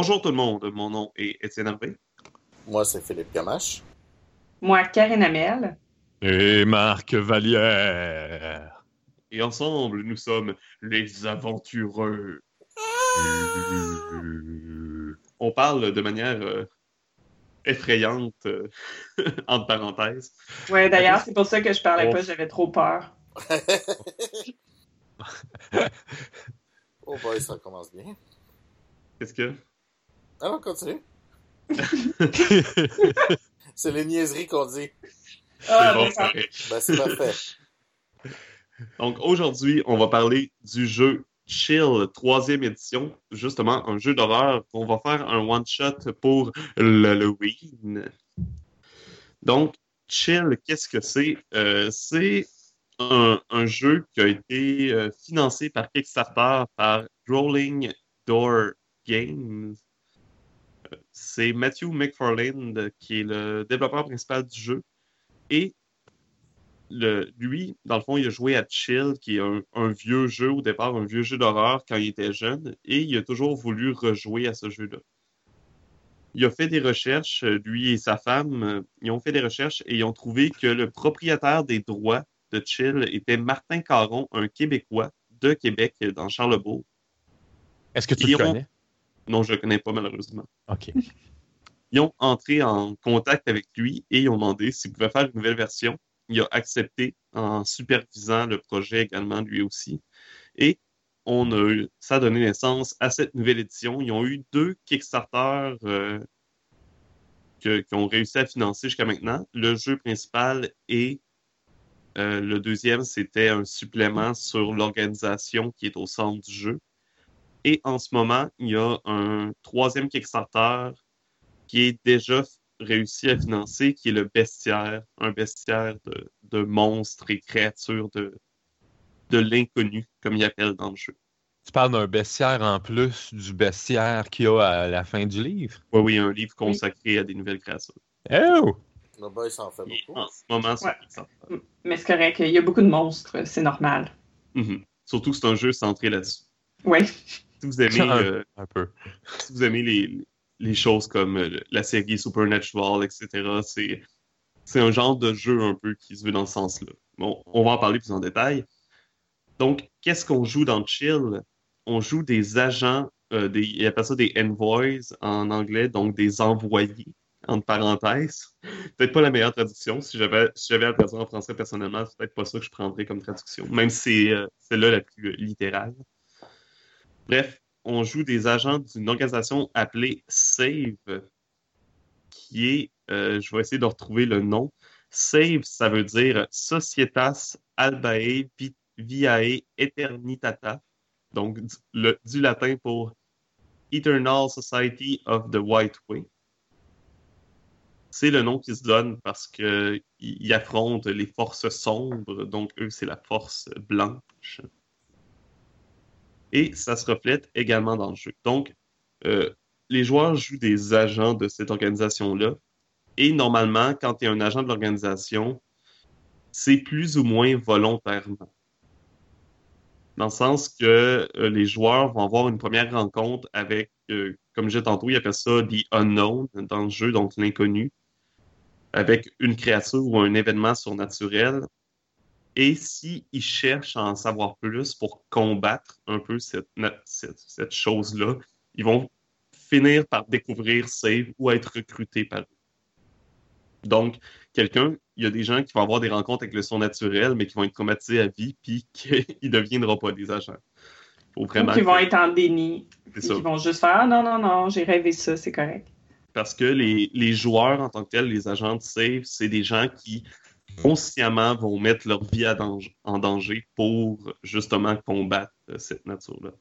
Bonjour tout le monde, mon nom est Étienne Hervé. Moi, c'est Philippe Gamache. Moi, Karine Amel. Et Marc Vallière. Et ensemble, nous sommes les aventureux. On parle de manière euh, effrayante, euh, entre parenthèses. Ouais, d'ailleurs, c'est pour ça que je parlais Oh. pas, j'avais trop peur. oh boy, ça commence bien. Qu'est-ce que? Ah non, continue. c'est les niaiseries qu'on dit. Ah, C'est bon. Ben, c'est parfait. Donc aujourd'hui, on va parler du jeu Chill, troisième édition, justement un jeu d'horreur qu'on va faire un one-shot pour l'Halloween. Donc, Chill, qu'est-ce que c'est? Euh, c'est un, un jeu qui a été euh, financé par Kickstarter par Rolling Door Games. Euh, C'est Matthew McFarlane qui est le développeur principal du jeu. Et le, lui, dans le fond, il a joué à Chill, qui est un, un vieux jeu au départ, un vieux jeu d'horreur quand il était jeune, et il a toujours voulu rejouer à ce jeu-là. Il a fait des recherches, euh, lui et sa femme, euh, ils ont fait des recherches et ils ont trouvé que le propriétaire des droits de Chill était Martin Caron, un Québécois de Québec, euh, dans Charlebourg. Est-ce que tu Ils le ont- connais? Non, je ne le connais pas malheureusement. OK. Ils ont entré en contact avec lui et ils ont demandé s'il pouvait faire une nouvelle version. Il a accepté en supervisant le projet également lui aussi. Et on a eu, ça a donné naissance à cette nouvelle édition. Ils ont eu deux Kickstarter euh, qui ont réussi à financer jusqu'à maintenant. Le jeu principal et euh, le deuxième, c'était un supplément sur l'organisation qui est au centre du jeu. Et en ce moment, il y a un troisième Kickstarter qui est déjà réussi à financer, qui est le bestiaire, un bestiaire de, de monstres et créatures de, de l'inconnu, comme ils appellent dans le jeu. Tu parles d'un bestiaire en plus du bestiaire qu'il y a à la fin du livre? Oui, oui, un livre consacré à des nouvelles créatures. Oh! Le boy, ça en fait Et beaucoup. en ce moment, Ouais. Kickstarter. Mais c'est correct, il y a beaucoup de monstres, c'est normal. Mhm. Surtout que c'est un jeu centré là-dessus. Oui. Si vous aimez, Un- euh, Un peu. si vous aimez les, les choses comme euh, la série Supernatural, etc., c'est, c'est un genre de jeu un peu qui se veut dans ce sens-là. Bon, on va en parler plus en détail. Donc, qu'est-ce qu'on joue dans Chill? On joue des agents, euh, des, ils appellent ça des envoys en anglais, donc des envoyés, entre parenthèses. Peut-être pas la meilleure traduction. Si j'avais, si j'avais à traduire en français personnellement, c'est peut-être pas ça que je prendrais comme traduction, même si c'est euh, celle-là la plus littérale. Bref, on joue des agents d'une organisation appelée SAVE, qui est, euh, je vais essayer de retrouver le nom. SAVE, ça veut dire Societas Albae Vi- Viae Eternitata, donc du, latin pour Eternal Society of the White Way. C'est le nom qui se donne parce qu'ils ils affrontent les forces sombres, donc eux, c'est la force blanche et ça se reflète également dans le jeu. Donc, euh, les joueurs jouent des agents de cette organisation-là, et normalement, quand tu es un agent de l'organisation, c'est plus ou moins volontairement. Dans le sens que euh, les joueurs vont avoir une première rencontre avec, euh, comme disais tantôt, ils appellent ça The Unknown dans le jeu, donc l'inconnu, avec une créature ou un événement surnaturel. Et s'ils cherchent à en savoir plus pour combattre un peu cette, cette, cette chose-là, ils vont finir par découvrir Save ou être recrutés par eux. Donc, quelqu'un, il y a des gens qui vont avoir des rencontres avec le surnaturel, mais qui vont être traumatisés à vie, puis qu'ils ne deviendront pas des agents. Faut vraiment qui vont être en déni. qui vont juste faire Ah non, non, non, j'ai rêvé ça, c'est correct. Parce que les, les joueurs en tant que tels, les agents de save, c'est des gens qui consciemment vont mettre leur vie à en danger pour justement combattre euh, cette nature-là.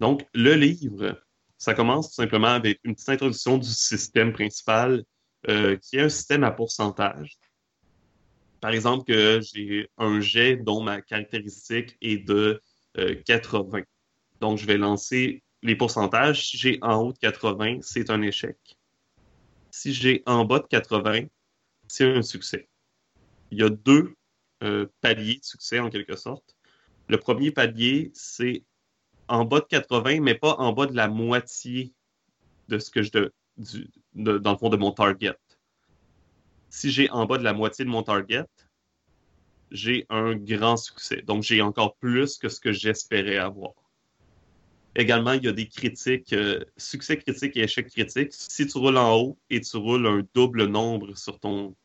Donc, le livre, ça commence tout simplement avec une petite introduction du système principal, euh, qui est un système à pourcentage. Par exemple, que j'ai un jet dont ma caractéristique est de euh, 80. Donc, je vais lancer les pourcentages. Si j'ai en haut de 80, c'est un échec. Si j'ai en bas de 80, c'est un succès. Il y a deux euh, paliers de succès en quelque sorte. Le premier palier, c'est en bas de 80, mais pas en bas de la moitié de ce que je de, dans le fond de mon target. Si j'ai en bas de la moitié de mon target, j'ai un grand succès. Donc j'ai encore plus que ce que j'espérais avoir. Également, il y a des critiques, euh, succès critique et échec critique. Si tu roules en haut et tu roules un double nombre sur ton,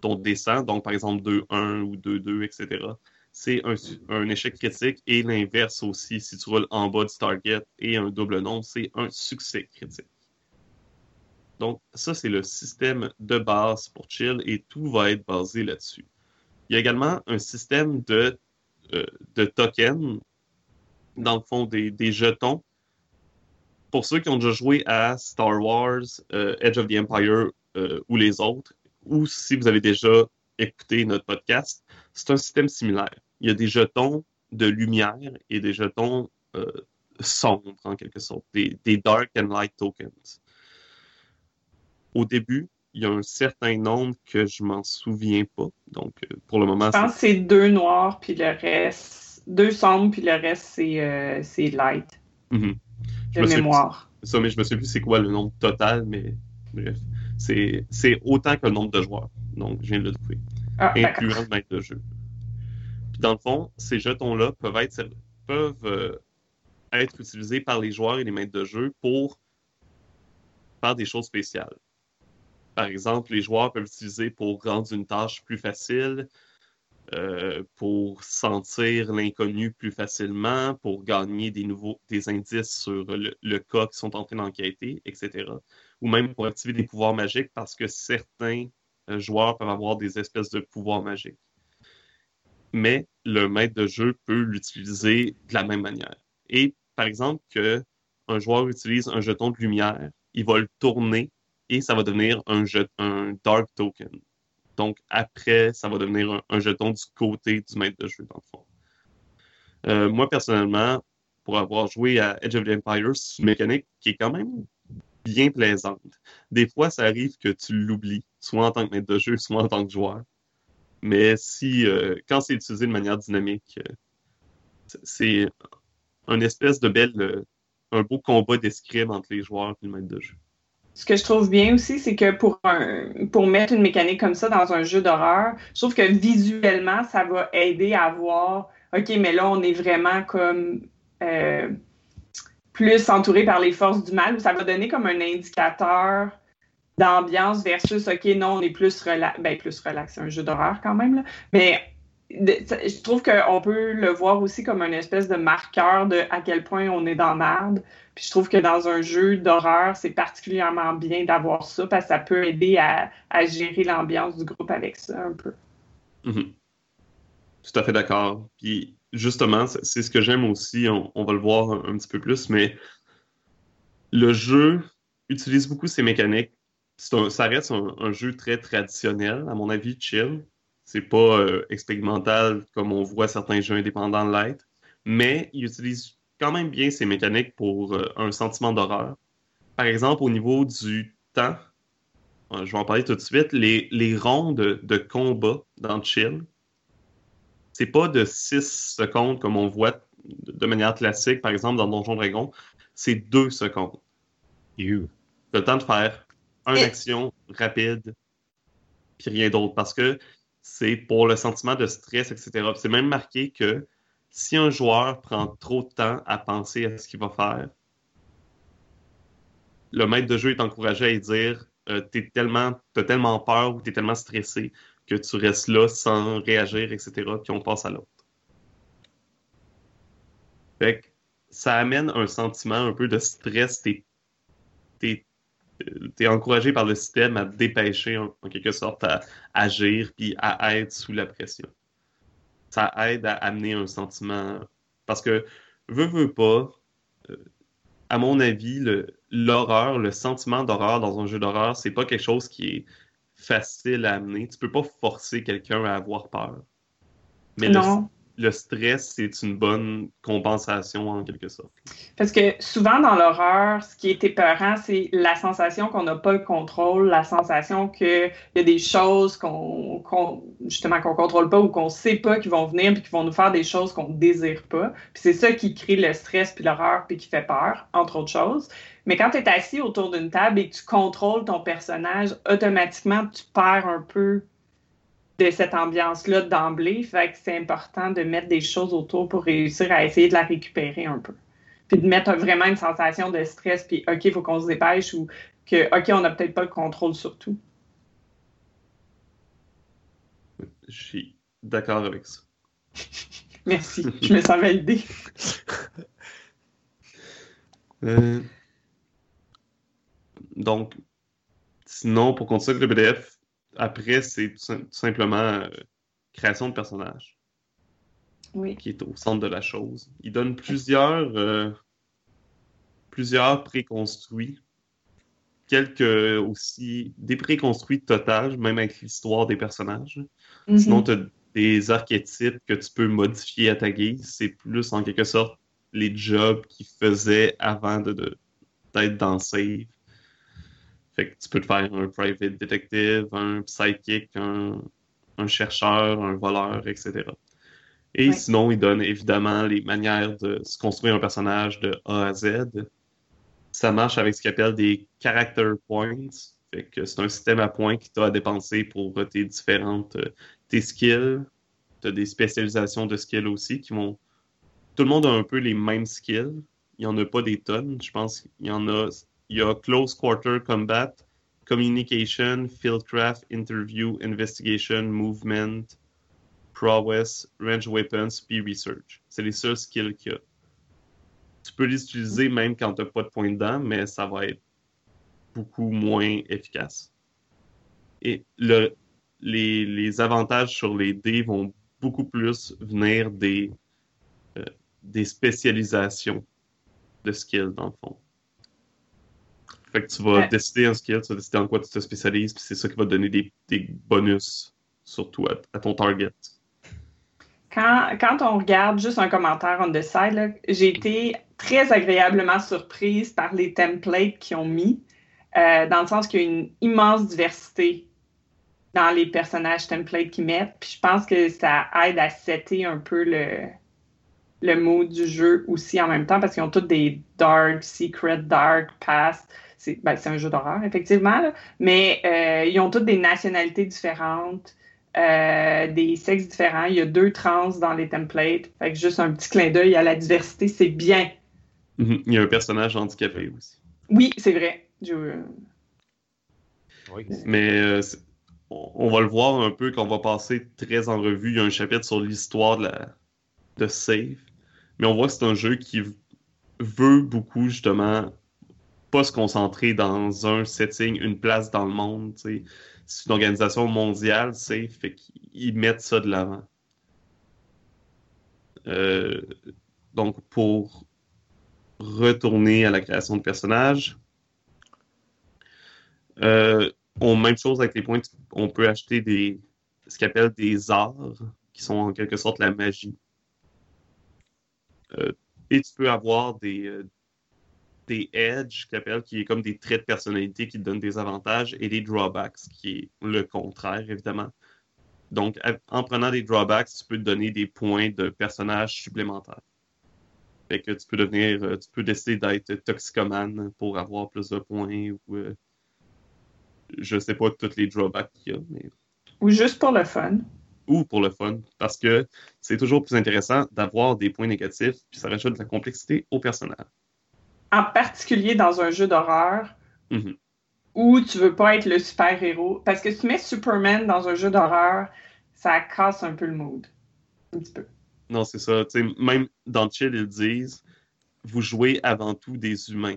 ton descent, donc par exemple 2-1 ou 2-2, etc., c'est un, un échec critique. Et l'inverse aussi, si tu roules en bas du target et un double nombre, c'est un succès critique. Donc, ça, c'est le système de base pour Chill et tout va être basé là-dessus. Il y a également un système de, euh, de tokens, dans le fond, des, des jetons. Pour ceux qui ont déjà joué à Star Wars, euh, Edge of the Empire euh, ou les autres, ou si vous avez déjà écouté notre podcast, c'est un système similaire. Il y a des jetons de lumière et des jetons euh, sombres, en quelque sorte, des, des Dark and Light Tokens. Au début, il y a un certain nombre que je m'en souviens pas. Donc, pour le moment, Je pense que c'est deux noirs, puis le reste, deux sombres, puis le reste, c'est euh, c'est light, Mhm. Je de mémoire. plus- ça, mais je me souviens plus c'est quoi le nombre total, mais bref, c'est c'est autant que le nombre de joueurs. Donc, je viens de le trouver. Ah, incluant le maître de jeu. Puis dans le fond, ces jetons-là peuvent être, peuvent, euh, être utilisés par les joueurs et les maîtres de jeu pour faire des choses spéciales. Par exemple, les joueurs peuvent l'utiliser pour rendre une tâche plus facile, euh, pour sentir l'inconnu plus facilement, pour gagner des nouveaux indices sur le, le cas qu'ils sont en train d'enquêter, etc. Ou même pour activer des pouvoirs magiques parce que certains euh, joueurs peuvent avoir des espèces de pouvoirs magiques. Mais le maître de jeu peut l'utiliser de la même manière. Et par exemple, que un joueur utilise un jeton de lumière, il va le tourner et ça va devenir un, jet- un Dark Token. Donc après, ça va devenir un, jeton du côté du maître de jeu, dans le fond. Euh, moi, personnellement, pour avoir joué à Edge of the Empire, c'est une mécanique qui est quand même bien plaisante. Des fois, ça arrive que tu l'oublies, soit en tant que maître de jeu, soit en tant que joueur. Mais si, euh, quand c'est utilisé de manière dynamique, euh, c'est- c'est un espèce de belle, un beau combat d'escrime entre les joueurs et le maître de jeu. Ce que je trouve bien aussi, c'est que pour, un, pour mettre une mécanique comme ça dans un jeu d'horreur, je trouve que visuellement, ça va aider à voir, OK, mais là, on est vraiment comme euh, plus entouré par les forces du mal, ça va donner comme un indicateur d'ambiance versus, OK, non, on est plus relax, ben, plus relax, c'est un jeu d'horreur quand même, là. mais je trouve qu'on peut le voir aussi comme une espèce de marqueur de à quel point on est dans merde. Puis je trouve que dans un jeu d'horreur, c'est particulièrement bien d'avoir ça parce que ça peut aider à, à gérer l'ambiance du groupe avec ça un peu. Mhm. Tout à fait d'accord. Puis justement, c'est ce que j'aime aussi, on, va le voir un, petit peu plus, mais le jeu utilise beaucoup ces mécaniques. Ça reste un jeu très traditionnel, à mon avis, chill. C'est pas euh, expérimental comme on voit certains jeux indépendants l'être, mais il utilise quand même bien ces mécaniques pour euh, un sentiment d'horreur. Par exemple, au niveau du temps, euh, je vais en parler tout de suite, les, les rondes de, combat dans Chill, c'est pas de 6 secondes comme on voit de manière classique, par exemple dans Donjon Dragon, c'est 2 secondes. You. Le temps de faire une action rapide, puis rien d'autre, parce que c'est pour le sentiment de stress, etc. C'est même marqué que si un joueur prend trop de temps à penser à ce qu'il va faire, le maître de jeu est encouragé à dire euh, t'es tellement, t'as tellement peur ou t'es tellement stressé que tu restes là sans réagir, etc. Puis on passe à l'autre. Fait que ça amène un sentiment un peu de stress. T'es encouragé par le système à te dépêcher en, quelque sorte à agir puis à être sous la pression. Ça aide à amener un sentiment parce que veux veux pas euh, à mon avis l'horreur le sentiment d'horreur dans un jeu d'horreur c'est pas quelque chose qui est facile à amener tu peux pas forcer quelqu'un à avoir peur mais non. Stress, c'est une bonne compensation en quelque sorte. Parce que souvent dans l'horreur, ce qui est épeurant, c'est la sensation qu'on n'a pas le contrôle, la sensation qu'il y a des choses qu'on qu'on justement qu'on contrôle pas ou qu'on sait pas qui vont venir puis qui vont nous faire des choses qu'on désire pas. Puis c'est ça qui crée le stress puis l'horreur puis qui fait peur, entre autres choses. Mais quand tu es assis autour d'une table et que tu contrôles ton personnage, automatiquement tu perds un peu de cette ambiance-là d'emblée. Fait que c'est important de mettre des choses autour pour réussir à essayer de la récupérer un peu. Puis de mettre vraiment une sensation de stress, puis OK, il faut qu'on se dépêche ou que OK, on n'a peut-être pas le contrôle sur tout. Je suis d'accord avec ça. Merci, je me sens validée. Euh, donc, sinon, pour continuer avec le PDF, après, c'est tout, sim- tout simplement euh, création de personnages Oui. qui est au centre de la chose. Il donne plusieurs, euh, plusieurs préconstruits, quelques aussi des préconstruits total, même avec l'histoire des personnages. Mhm. Sinon, tu as des archétypes que tu peux modifier à ta guise. C'est plus en quelque sorte les jobs qu'ils faisaient avant de, de- d'être dans Save. Fait que tu peux te faire un private detective, un psychic, un, un chercheur, un voleur, etc. Et Ouais. sinon, il donne évidemment les manières de se construire un personnage de A à Z. Ça marche avec ce qu'il appelle des character points. Fait que c'est un système à points qui t'a à dépenser pour tes différentes tes skills. Tu as des spécialisations de skills aussi qui vont. Tout le monde a un peu les mêmes skills. Il n'y en a pas des tonnes. Je pense qu'il y en a. Il y a Close Quarter Combat, Communication, Fieldcraft, Interview, Investigation, Movement, Prowess, Range Weapons, puis Research. C'est les seuls skills qu'il y a. Tu peux les utiliser même quand tu n'as pas de points dedans, mais ça va être beaucoup moins efficace. Et le, les, les avantages sur les dés vont beaucoup plus venir des, euh, des spécialisations de skills, dans le fond. Fait que tu vas Ouais. décider un skill, tu vas décider en quoi tu te spécialises, puis c'est ça qui va te donner des, des bonus, surtout à, à ton target. Quand, quand on regarde juste un commentaire on the side, j'ai été très agréablement surprise par les templates qu'ils ont mis, euh, dans le sens qu'il y a une immense diversité dans les personnages templates qu'ils mettent. Puis je pense que ça aide à setter un peu le, le mood du jeu aussi en même temps, parce qu'ils ont tous des dark, secret, dark, past. C'est ben, c'est un jeu d'horreur, effectivement, là. mais euh, ils ont toutes des nationalités différentes. Euh, des sexes différents. Il y a deux trans dans les templates. Fait que juste un petit clin d'œil à la diversité, c'est bien. Mhm. Il y a un personnage handicapé aussi. Oui, c'est vrai. Je- Oui. Mais euh, on, va le voir un peu quand on va passer très en revue. Il y a un chapitre sur l'histoire de, la, de Save. Mais on voit que c'est un jeu qui veut beaucoup, justement, pas se concentrer dans un setting, une place dans le monde. C'est une organisation mondiale, Save, fait qu'ils mettent ça de l'avant. Euh, donc, pour retourner à la création de personnages, euh, on, même chose avec les points, on peut acheter ce qu'ils appellent des arts, qui sont en quelque sorte la magie. Euh, et tu peux avoir des, des edges, qui est comme des traits de personnalité qui te donnent des avantages, et des drawbacks, qui est le contraire, évidemment. Donc, en prenant des drawbacks, tu peux te donner des points de personnage supplémentaires. Fait que tu peux devenir, euh, tu peux décider d'être toxicomane pour avoir plus de points ou euh, je sais pas tous les drawbacks qu'il y a, mais Ou juste pour le fun. ou pour le fun, parce que c'est toujours plus intéressant d'avoir des points négatifs, puis ça rajoute de la complexité au personnage. En particulier dans un jeu d'horreur Mhm. où tu veux pas être le super-héros. Parce que si tu mets Superman dans un jeu d'horreur, ça casse un peu le mood. Un petit peu. Non, c'est ça. même dans Chill, ils disent vous jouez avant tout des humains.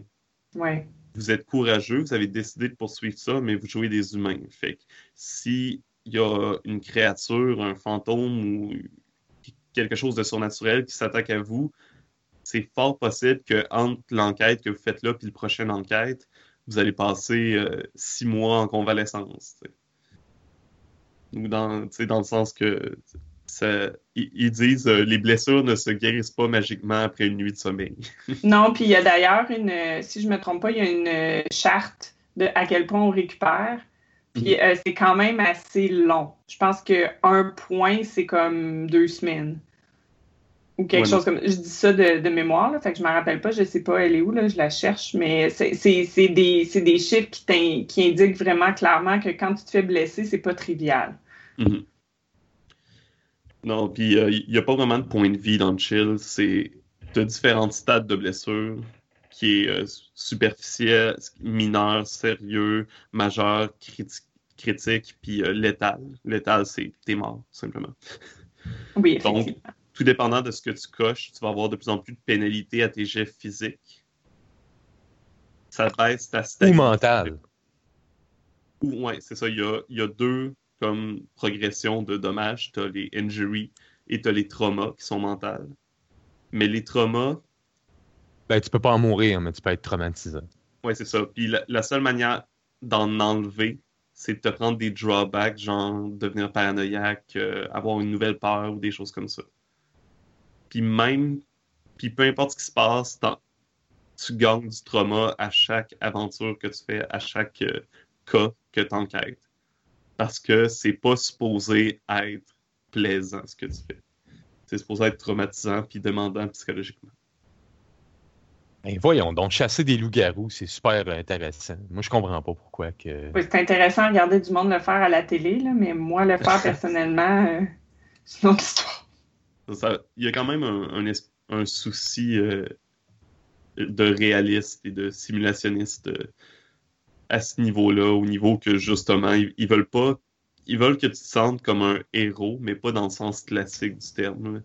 Ouais. Vous êtes courageux, vous avez décidé de poursuivre ça, mais vous jouez des humains. Fait que si il y a une créature, un fantôme ou quelque chose de surnaturel qui s'attaque à vous, c'est fort possible que entre l'enquête que vous faites là puis le prochaine enquête, vous allez passer euh, six mois en convalescence. Ou dans, dans le sens que ça- ils, ils disent euh, les blessures ne se guérissent pas magiquement après une nuit de sommeil. Non, puis il y a d'ailleurs une, euh, si je me trompe pas, il y a une charte de à quel point on récupère. Puis euh, c'est quand même assez long. Je pense que un point, c'est comme deux semaines. Ou quelque chose comme. Je dis ça de, de mémoire, là, fait que je me rappelle pas, je sais pas elle est où, là, je la cherche, mais c'est des, c'est des chiffres qui, indiquent vraiment clairement que quand tu te fais blesser, c'est pas trivial. Mhm. Non, puis euh, il n'y a pas vraiment de point de vie dans le chill. C'est de différents stades de blessure qui est euh, superficiel, mineur, sérieux, majeur, criti- critique, puis euh, létal. Létal, c'est t'es mort, simplement. Oui, Donc, effectivement. Tout dépendant de ce que tu coches, tu vas avoir de plus en plus de pénalités à tes jets physiques. Ça baisse ta Ou mental. Ou, ouais, c'est ça. Il y a, il y a deux comme progression de dommages. Tu as les injuries et tu as les traumas qui sont mentales. Mais les traumas, Ben, tu peux pas en mourir, mais tu peux être traumatisé. ouais, c'est ça. Puis la, la seule manière d'en enlever, c'est de te prendre des drawbacks, genre devenir paranoïaque, euh, avoir une nouvelle peur ou des choses comme ça. Puis même, puis peu importe ce qui se passe, tu gagnes du trauma à chaque aventure que tu fais, à chaque euh, cas que tu enquêtes. Parce que c'est pas supposé être plaisant ce que tu fais. C'est supposé être traumatisant puis demandant psychologiquement. Ben, voyons donc, chasser des loups-garous, c'est super intéressant. Moi, je comprends pas pourquoi que. Oui, c'est intéressant de regarder du monde le faire à la télé, là, mais moi, le faire personnellement, euh, c'est une autre histoire. Il y a quand même un, un souci euh, de réaliste et de simulationniste euh, à ce niveau-là, au niveau que justement, ils, veulent pas. Ils veulent que tu te sentes comme un héros, mais pas dans le sens classique du terme.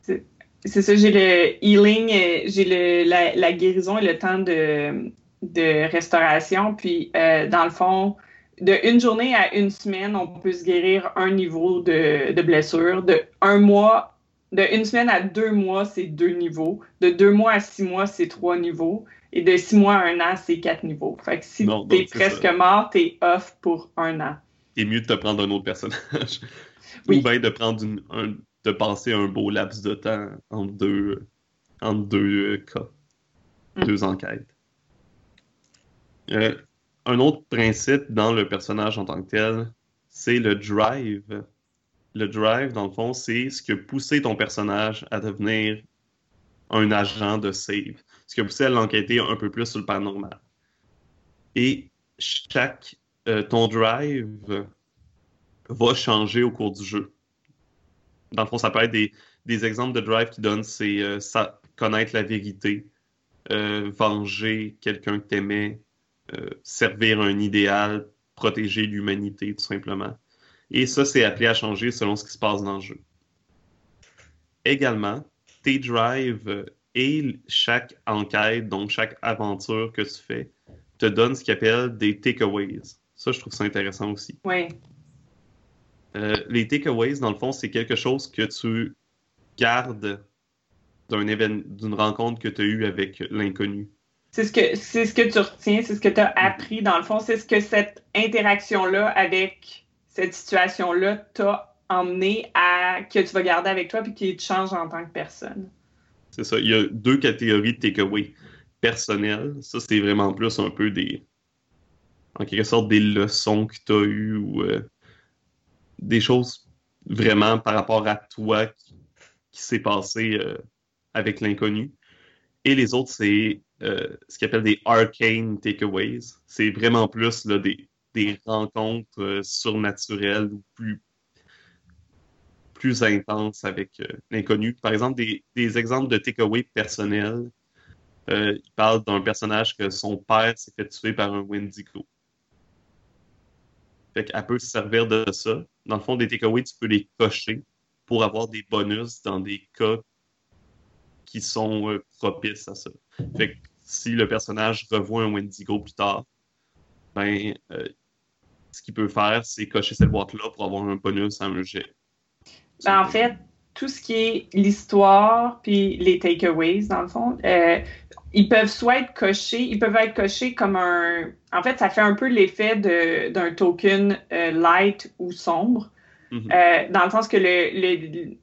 C'est ça, j'ai le healing, j'ai la guérison et le temps de, de restauration. Puis, euh, dans le fond, de une journée à une semaine, on peut se guérir un niveau de, de blessure. De un mois, de une semaine à deux mois, c'est deux niveaux. De deux mois à six mois, c'est trois niveaux. Et de six mois à un an, c'est quatre niveaux. Fait que si t'es presque ça. mort, t'es off pour un an. C'est mieux de te prendre un autre personnage. Oui. Ou bien de prendre une, un- de passer un beau laps de temps entre deux, entre deux euh, cas, Mm. deux enquêtes. Euh, un autre principe dans le personnage en tant que tel, c'est le drive. Le drive, dans le fond, c'est ce qui a poussé ton personnage à devenir un agent de save. Ce qui a poussé à l'enquêter un peu plus sur le paranormal. Et chaque euh, ton drive va changer au cours du jeu. Dans le fond, ça peut être des, exemples de drive qui donnent, c'est euh, connaître la vérité, euh, venger quelqu'un que t'aimais, servir un idéal, protéger l'humanité, tout simplement. Et ça, c'est appelé à changer selon ce qui se passe dans le jeu. Également, tes drives et chaque enquête, donc chaque aventure que tu fais, te donnent ce qu'ils appellent des takeaways. Ça, je trouve ça intéressant aussi. Oui. Euh, les takeaways, dans le fond, c'est quelque chose que tu gardes d'une rencontre que tu as eue avec l'inconnu. C'est ce que ce que tu retiens, c'est ce que tu as appris dans le fond, c'est ce que cette interaction-là avec cette situation-là t'a emmené à que tu vas garder avec toi puis qui te change en tant que personne? C'est ça. Il y a deux catégories de takeaways. Personnels, ça c'est vraiment plus un peu des. En quelque sorte, des leçons que tu as eues ou euh, des choses vraiment par rapport à toi qui, qui s'est passé euh, avec l'inconnu. Et les autres, c'est euh, ce qu'ils appellent des arcane takeaways. C'est vraiment plus là, des, des rencontres euh, surnaturelles ou plus, plus intenses avec euh, l'inconnu. Par exemple, des, des exemples de takeaways personnels. Euh, il parle d'un personnage que son père s'est fait tuer par un Wendigo. Fait qu'elle peut se servir de ça. Dans le fond, des takeaways, tu peux les cocher pour avoir des bonus dans des cas qui sont propices à ça. Fait que si le personnage revoit un Wendigo plus tard, ben, ce qu'il peut faire, c'est cocher cette boîte-là pour avoir un bonus à un jet. Ben, en fait, tout ce qui est l'histoire puis les takeaways, dans le fond, euh, ils peuvent soit être cochés, ils peuvent être cochés comme un. En fait, ça fait un peu l'effet d'un token euh, light ou sombre. Mhm. Euh, dans le sens que le, le,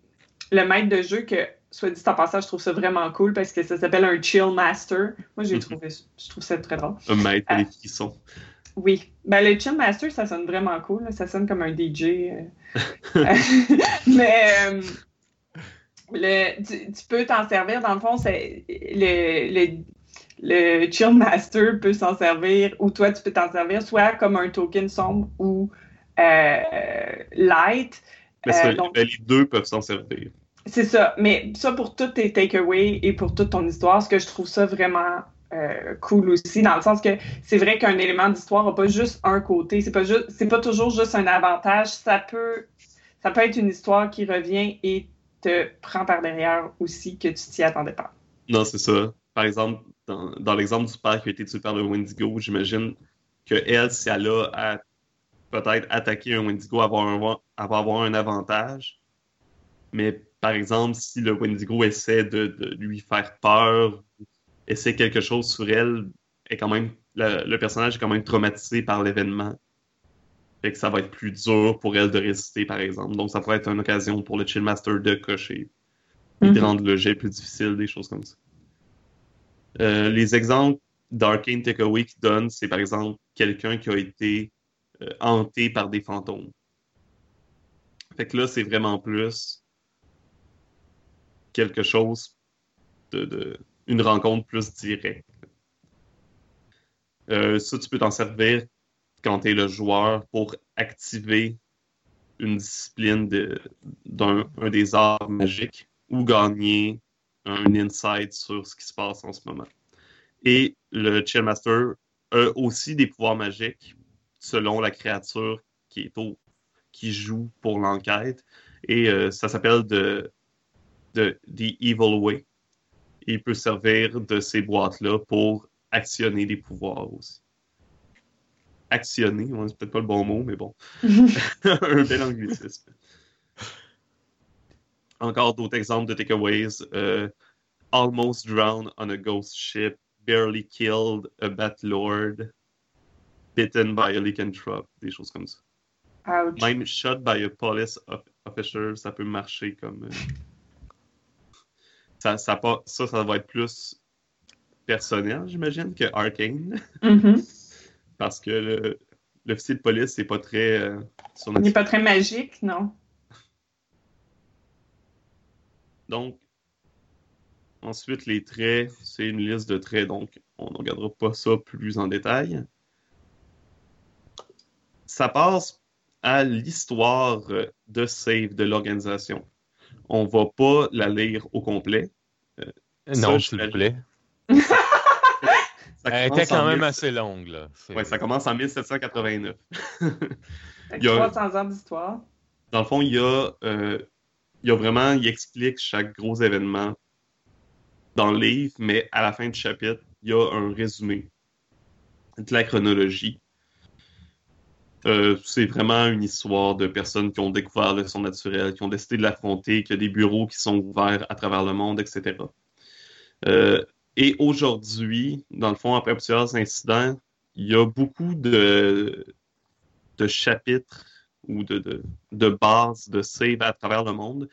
le maître de jeu, que soit dit en passant, je trouve ça vraiment cool parce que ça s'appelle un chill master. Moi, j'ai Mhm. trouvé, je trouve ça très drôle. Un maître les frissons. Oui. Ben, le chill master, ça sonne vraiment cool. là. Ça sonne comme un DJ. euh. Mais euh, le, tu, tu peux t'en servir. Dans le fond, c'est le, le, le chill master peut s'en servir, ou toi, tu peux t'en servir soit comme un token sombre ou euh, light. Mais Euh, donc- ben, les deux peuvent s'en servir. C'est ça. Mais ça pour tous tes takeaways et pour toute ton histoire, ce que je trouve ça vraiment euh, cool aussi, dans le sens que c'est vrai qu'un élément d'histoire n'a pas juste un côté. C'est pas juste, c'est pas toujours juste un avantage. Ça peut, ça peut être une histoire qui revient et te prend par derrière aussi que tu t'y attendais pas. Non, c'est ça. Par exemple, dans, dans l'exemple du père qui a été tué par le Wendigo, j'imagine que elle, si elle a peut-être attaquer un Wendigo, elle va avoir avoir un avantage. Mais par exemple, si le Wendigo essaie de lui faire peur, essaie quelque chose sur elle, est quand même, le, le personnage est quand même traumatisé par l'événement. Fait que ça va être plus dur pour elle de résister, par exemple. Donc, ça pourrait être une occasion pour le Chillmaster de cocher et de Mhm. rendre le jet plus difficile, des choses comme ça. Euh, les exemples d'Arcane Takeaway qui donnent, c'est par exemple quelqu'un qui a été euh, hanté par des fantômes. Fait que là, c'est vraiment plus quelque chose de, de- une rencontre plus directe. Euh, ça, tu peux t'en servir quand tu es le joueur pour activer une discipline d'un un des arts magiques ou gagner un insight sur ce qui se passe en ce moment. Et le Chillmaster a aussi des pouvoirs magiques selon la créature qui est au, qui joue pour l'enquête. Et euh, ça s'appelle de The Evil Way. Il peut servir de ces boîtes-là pour actionner des pouvoirs aussi. Actionner, c'est peut-être pas le bon mot, mais bon. un bel anglicisme. Encore d'autres exemples de takeaways. Euh, almost drowned on a ghost ship, barely killed a bat lord, bitten by a lycanthrope, des choses comme ça. Ouch. Même shot by a police of- officer, ça peut marcher comme. euh, Ça, ça, ça, ça va être plus personnel, j'imagine, que arcane. Mhm. Parce que le- l'officier de police, c'est pas très. euh, Il n'est pas très magique, non? Donc, ensuite, les traits, c'est une liste de traits, donc on ne regardera pas ça plus en détail. Ça passe à l'histoire de save de l'organisation. On va pas la lire au complet. Ça, Non, je s'il vous plaît. Ça Elle était quand même 1000 assez longue, là. Ouais, ça commence en 1789. Fait que Il y a- 300 ans d'histoire. Dans le fond, il y a, euh, il y a vraiment, il explique chaque gros événement dans le livre, mais à la fin du chapitre, il y a un résumé de la chronologie. Euh, c'est vraiment une histoire de personnes qui ont découvert le son naturel, qui ont décidé de l'affronter, qu'il y a des bureaux qui sont ouverts à travers le monde, etc. Euh, et aujourd'hui, dans le fond, après plusieurs incidents, il y a beaucoup de, chapitres ou de bases de save à travers le monde,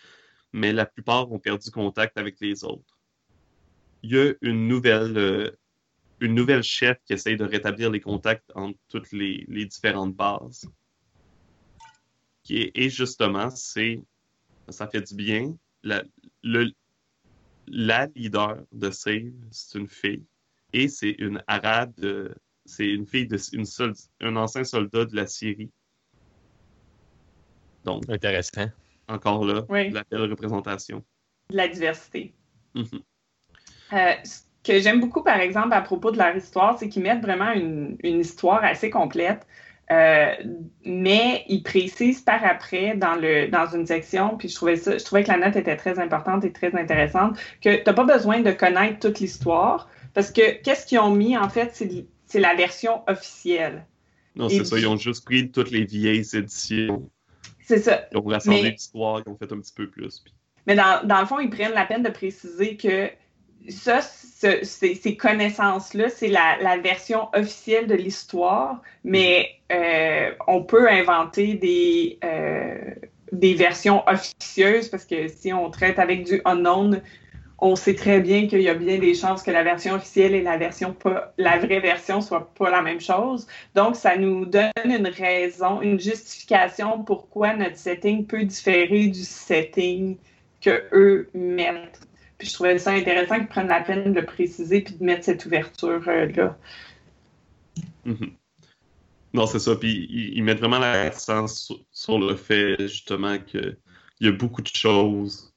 mais la plupart ont perdu contact avec les autres. Il y a une nouvelle, euh, une nouvelle chef qui essaye de rétablir les contacts entre toutes les, les différentes bases. Et justement, c'est ça fait du bien. La, le, la leader de Save, c'est une fille. Et c'est une arabe, c'est une fille de une sol- un ancien soldat de la Syrie. Donc, Intéressant. encore là, Oui. la belle représentation. de la diversité. Euh, ce que j'aime beaucoup, par exemple, à propos de leur histoire, c'est qu'ils mettent vraiment une, une histoire assez complète, euh, mais ils précisent par après dans, le, dans une section, puis je trouvais, ça, je trouvais que la note était très importante et très intéressante, que tu n'as pas besoin de connaître toute l'histoire, parce que qu'est-ce qu'ils ont mis, en fait, c'est la version officielle. Non, c'est ça, ils ont juste pris toutes les vieilles éditions, C'est ça. ils ont rassemblé l'histoire, ils ont fait un petit peu plus. puis- Mais dans, dans le fond, ils prennent la peine de préciser que ça, ce- ces, ces connaissances-là, c'est la, version officielle de l'histoire, mais euh, on peut inventer des, euh, des versions officieuses, parce que si on traite avec du unknown, on sait très bien qu'il y a bien des chances que la version officielle et la version pas, la vraie version soient pas la même chose. Donc, ça nous donne une raison, une justification pourquoi notre setting peut différer du setting que eux mettent. Puis je trouvais ça intéressant qu'ils prennent la peine de le préciser puis de mettre cette ouverture-là. Mhm. Non, c'est ça. Puis ils, mettent vraiment l'accent sur, le fait, justement, qu'il y a beaucoup de choses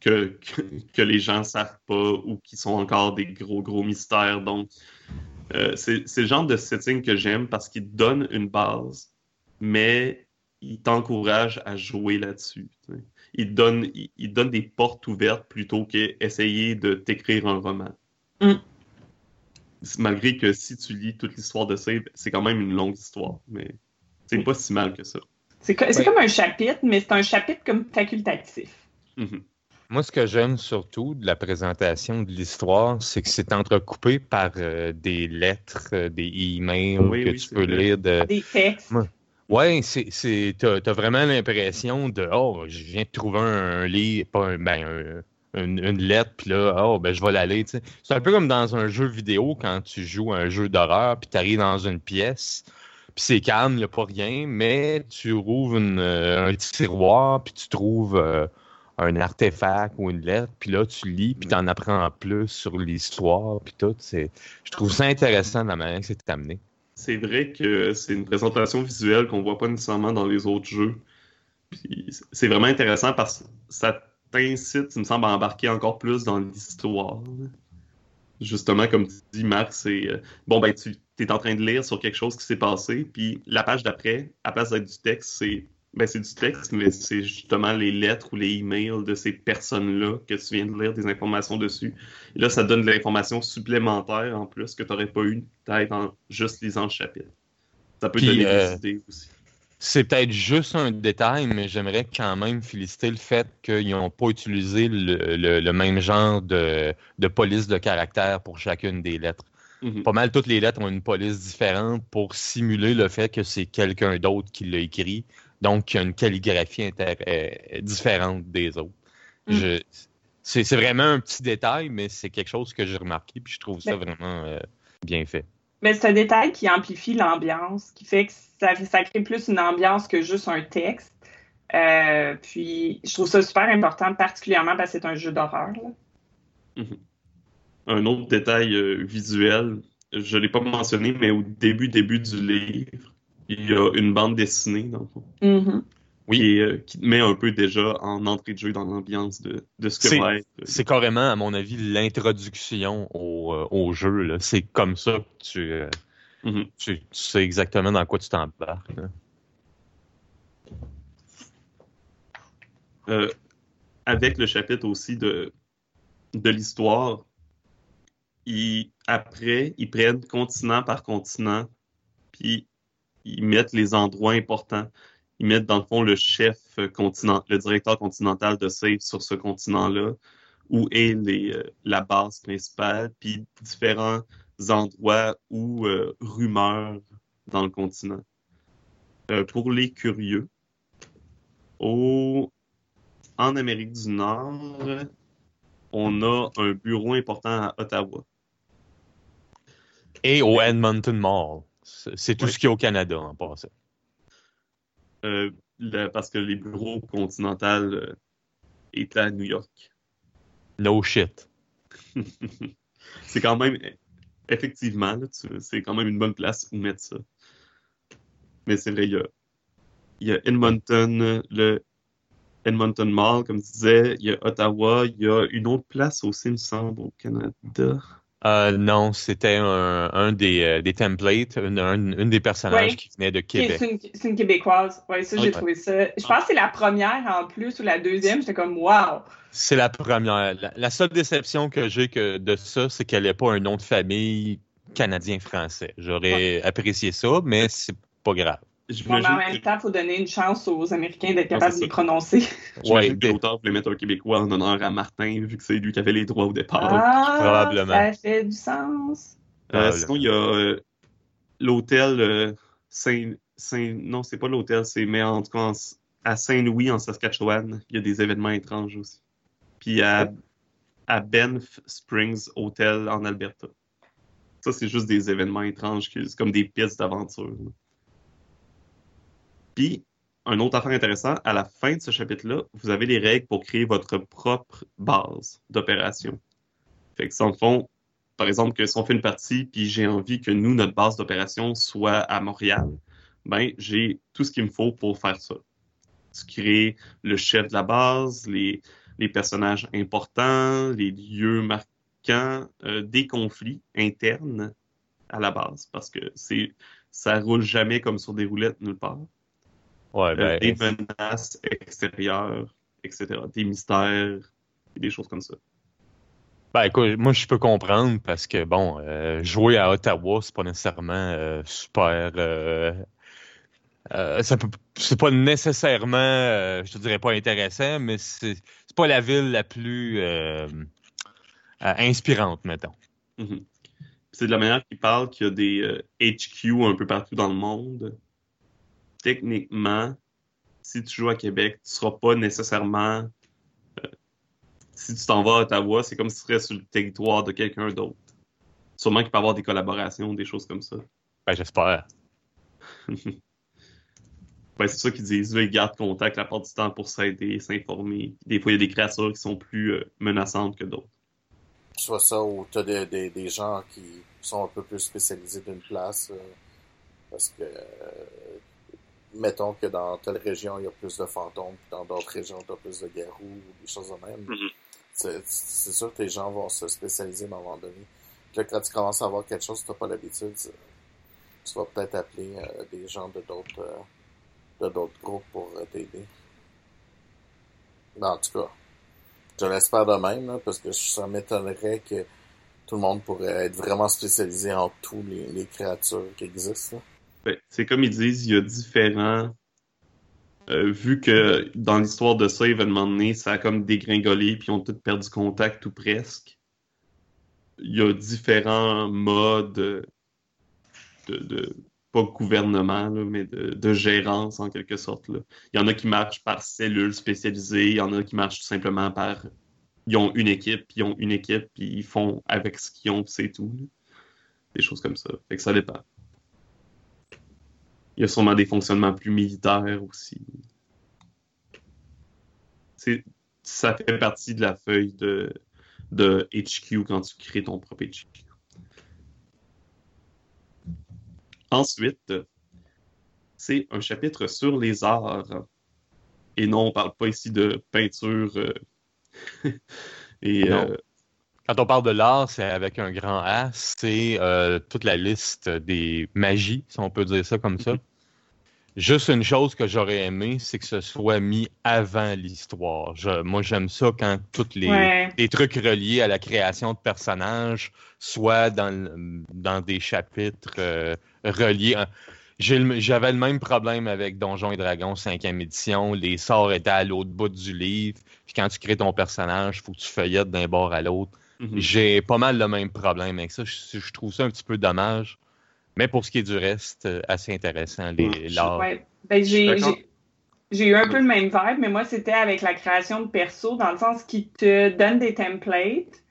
que, que, les gens ne savent pas ou qui sont encore des gros, gros mystères. Donc, euh, c'est le genre de setting que j'aime parce qu'il donne une base, mais il t'encourage à jouer là-dessus. Il, donne, il, donne des portes ouvertes plutôt qu'essayer de t'écrire un roman. Mm. Malgré que si tu lis toute l'histoire de Save, c'est quand même une longue histoire, mais c'est pas si mal que ça. C'est comme un chapitre, mais c'est un chapitre comme facultatif. Mm-hmm. Moi, ce que j'aime surtout de la présentation de l'histoire, c'est que c'est entrecoupé par euh, des lettres, euh, des emails que tu peux lire. De... Des textes. Ouais, c'est, t'as, as vraiment l'impression de oh, je viens de trouver un, livre, pas un, ben, une, lettre, puis là, oh, ben, je vais la lire. C'est un peu comme dans un jeu vidéo quand tu joues à un jeu d'horreur, puis tu arrives dans une pièce, puis c'est calme, il n'y a pas rien, mais tu rouvres une, euh, un tiroir, puis tu trouves un artefact ou une lettre, puis là, tu lis, puis tu en apprends plus sur l'histoire, puis tout. Je trouve ça intéressant la manière que c'est amené. C'est vrai que c'est une présentation visuelle qu'on voit pas nécessairement dans les autres jeux. C'est vraiment intéressant parce que ça t'incite, il me semble, à embarquer encore plus dans l'histoire. Justement, comme tu dis, Marc, c'est euh, bon, ben, tu es en train de lire sur quelque chose qui s'est passé, puis la page d'après, à place d'être du texte, c'est ben, c'est du texte, mais c'est justement les lettres ou les emails de ces personnes-là que tu viens de lire des informations dessus. Et là, ça donne de l'information supplémentaire en plus que tu n'aurais pas eu peut-être en juste lisant le chapitre. Ça peut donner des euh, idées aussi. C'est peut-être juste un détail, mais j'aimerais quand même féliciter le fait qu'ils n'ont pas utilisé le, même genre de, police de caractère pour chacune des lettres. Mm-hmm. Pas mal toutes les lettres ont une police différente pour simuler le fait que c'est quelqu'un d'autre qui l'a écrit donc, il y a une calligraphie euh, différente des autres. Mm. C'est vraiment un petit détail, mais c'est quelque chose que j'ai remarqué, puis je trouve ça vraiment euh, bien fait. Mais c'est un détail qui amplifie l'ambiance, qui fait que ça, ça, crée plus une ambiance que juste un texte. Euh, puis, je trouve ça super important, particulièrement parce que c'est un jeu d'horreur. Mm-hmm. Un autre détail visuel, je ne l'ai pas mentionné, mais au début, début du livre, il y a une bande dessinée, dans le fond. Mm-hmm. Oui. Euh, qui met un peu déjà en entrée de jeu dans l'ambiance de, de, ce que va être. C'est carrément, à mon avis, l'introduction au, euh, au, jeu. C'est comme ça que euh, mm-hmm. tu, tu, sais exactement dans quoi tu t'embarques. avec le chapitre aussi de, de l'histoire, après, ils prennent continent par continent, puis ils mettent les endroits importants. Ils mettent, dans le fond, le chef continent, le directeur continental de Safe sur ce continent-là, où est euh, la base principale, puis différents endroits ou euh, rumeurs dans le continent. Euh, pour les curieux, au, en Amérique du Nord, on a un bureau important à Ottawa. Et au Edmonton Mall. C'est tout ce qu'il y a au Canada en passant. Euh, parce que les bureaux continentaux euh, étaient à New York. No shit. c'est quand même, effectivement, c'est quand même une bonne place où mettre ça. Mais c'est vrai, il y a, il y a Edmonton, le Edmonton Mall, comme tu disais, il y a Ottawa, il y a une autre place aussi, il me semble, au Canada. Euh, non, c'était un, un des, euh, des, templates, une, une, des personnages qui venait de Québec. C'est une, Québécoise. Oui, ça, j'ai trouvé ça. Je pense que c'est la première en plus ou la deuxième. J'étais comme, wow! C'est la première. La, seule déception que j'ai que de ça, c'est qu'elle n'ait pas un nom de famille canadien-français. J'aurais apprécié ça, mais c'est pas grave mais en même temps, il faut donner une chance aux Américains d'être capables de les prononcer. Oui, que l'auteur voulait mettre un Québécois en honneur à Martin, vu que c'est lui qui avait les droits au départ. Ah, Probablement. Ça fait du sens. Euh, sinon, il y a euh, l'hôtel euh, Saint, Saint... Non, c'est pas l'hôtel, c'est... Mais en tout cas, à Saint-Louis, en Saskatchewan, il y a des événements étranges aussi. Puis à, à Banff Springs Hotel en Alberta. Ça, c'est juste des événements étranges, c'est comme des pistes d'aventure. Puis, un autre affaire intéressant, à la fin de ce chapitre-là, vous avez les règles pour créer votre propre base d'opération. Fait que, dans le fond, par exemple, que si on fait une partie, puis j'ai envie que nous, notre base d'opération soit à Montréal, ben, j'ai tout ce qu'il me faut pour faire ça. Tu crées le chef de la base, les, les personnages importants, les lieux marquants, euh, des conflits internes à la base, parce que c'est ça roule jamais comme sur des roulettes nulle part. Ouais, Euh, ben, des menaces extérieures, etc. Des mystères, et des choses comme ça. ben, écoute, moi je peux comprendre parce que bon, euh, jouer à Ottawa, c'est pas nécessairement euh, super. euh, ça peut, c'est pas nécessairement, je te dirais pas intéressant, mais c'est pas la ville la plus inspirante, mettons. Mhm. Puis C'est de la manière qu'il parle qu'il y a des HQ un peu partout dans le monde. Techniquement, si tu joues à Québec, tu seras pas nécessairement. euh, si tu t'en vas à Ottawa, c'est comme si tu serais sur le territoire de quelqu'un d'autre. Sûrement qu'il peut y avoir des collaborations, des choses comme ça. Ben, j'espère. Ben, c'est ça qu'ils disent. Là, ils gardent contact la part du temps pour s'aider, s'informer. Des fois, il y a des créatures qui sont plus euh, menaçantes que d'autres. Soit ça ou t'as des, des, des gens qui sont un peu plus spécialisés d'une place. euh, parce que, euh, mettons que dans telle région, il y a plus de fantômes, puis dans d'autres régions, t'as plus de garous ou des choses de même. Mhm. C'est c'est sûr que les gens vont se spécialiser à un moment donné. Puis là, quand tu commences à avoir quelque chose que t'as pas l'habitude, tu tu vas peut-être appeler euh, des gens de d'autres euh, de d'autres groupes pour euh, t'aider. Ben, en tout cas, je l'espère de même, là, parce que ça m'étonnerait que tout le monde pourrait être vraiment spécialisé en tous les, les créatures qui existent. là. Ben, c'est comme ils disent, il y a différents. euh, vu que dans l'histoire de ça, événement donné, ça a comme dégringolé, puis ils ont tous perdu contact ou presque. Il y a différents modes de, pas gouvernement, mais de, gérance en quelque sorte. Il y en a qui marchent par cellules spécialisées, il y en a qui marchent tout simplement par. Ils ont une équipe, puis ils ont une équipe, puis ils font avec ce qu'ils ont, c'est tout. Des choses comme ça. Fait que ça dépend. Il y a sûrement des fonctionnements plus militaires aussi. Ça fait partie de la feuille de, de HQ quand tu crées ton propre HQ. Ensuite, c'est un chapitre sur les arts. Et non, on parle pas ici de peinture. euh, et euh, Quand on parle de l'art, c'est avec un grand A, c'est euh, toute la liste des magies, si on peut dire ça comme ça. Juste une chose que j'aurais aimé, c'est que ce soit mis avant l'histoire. Moi, j'aime ça quand tous les, Ouais. les trucs reliés à la création de personnages soient dans, des chapitres euh, reliés. à- J'avais le même problème avec Donjons et Dragons 5e édition. Les sorts étaient à l'autre bout du livre. Puis quand tu crées ton personnage, il faut que tu feuillettes d'un bord à l'autre. Mhm. J'ai pas mal le même problème avec ça. Je, je trouve ça un petit peu dommage. Mais pour ce qui est du reste, euh, assez intéressant, les, l'art. Ouais. Ben, j'ai, eu un peu le même vibe, mais moi, c'était avec la création de perso, dans le sens qu'ils te donnent des templates,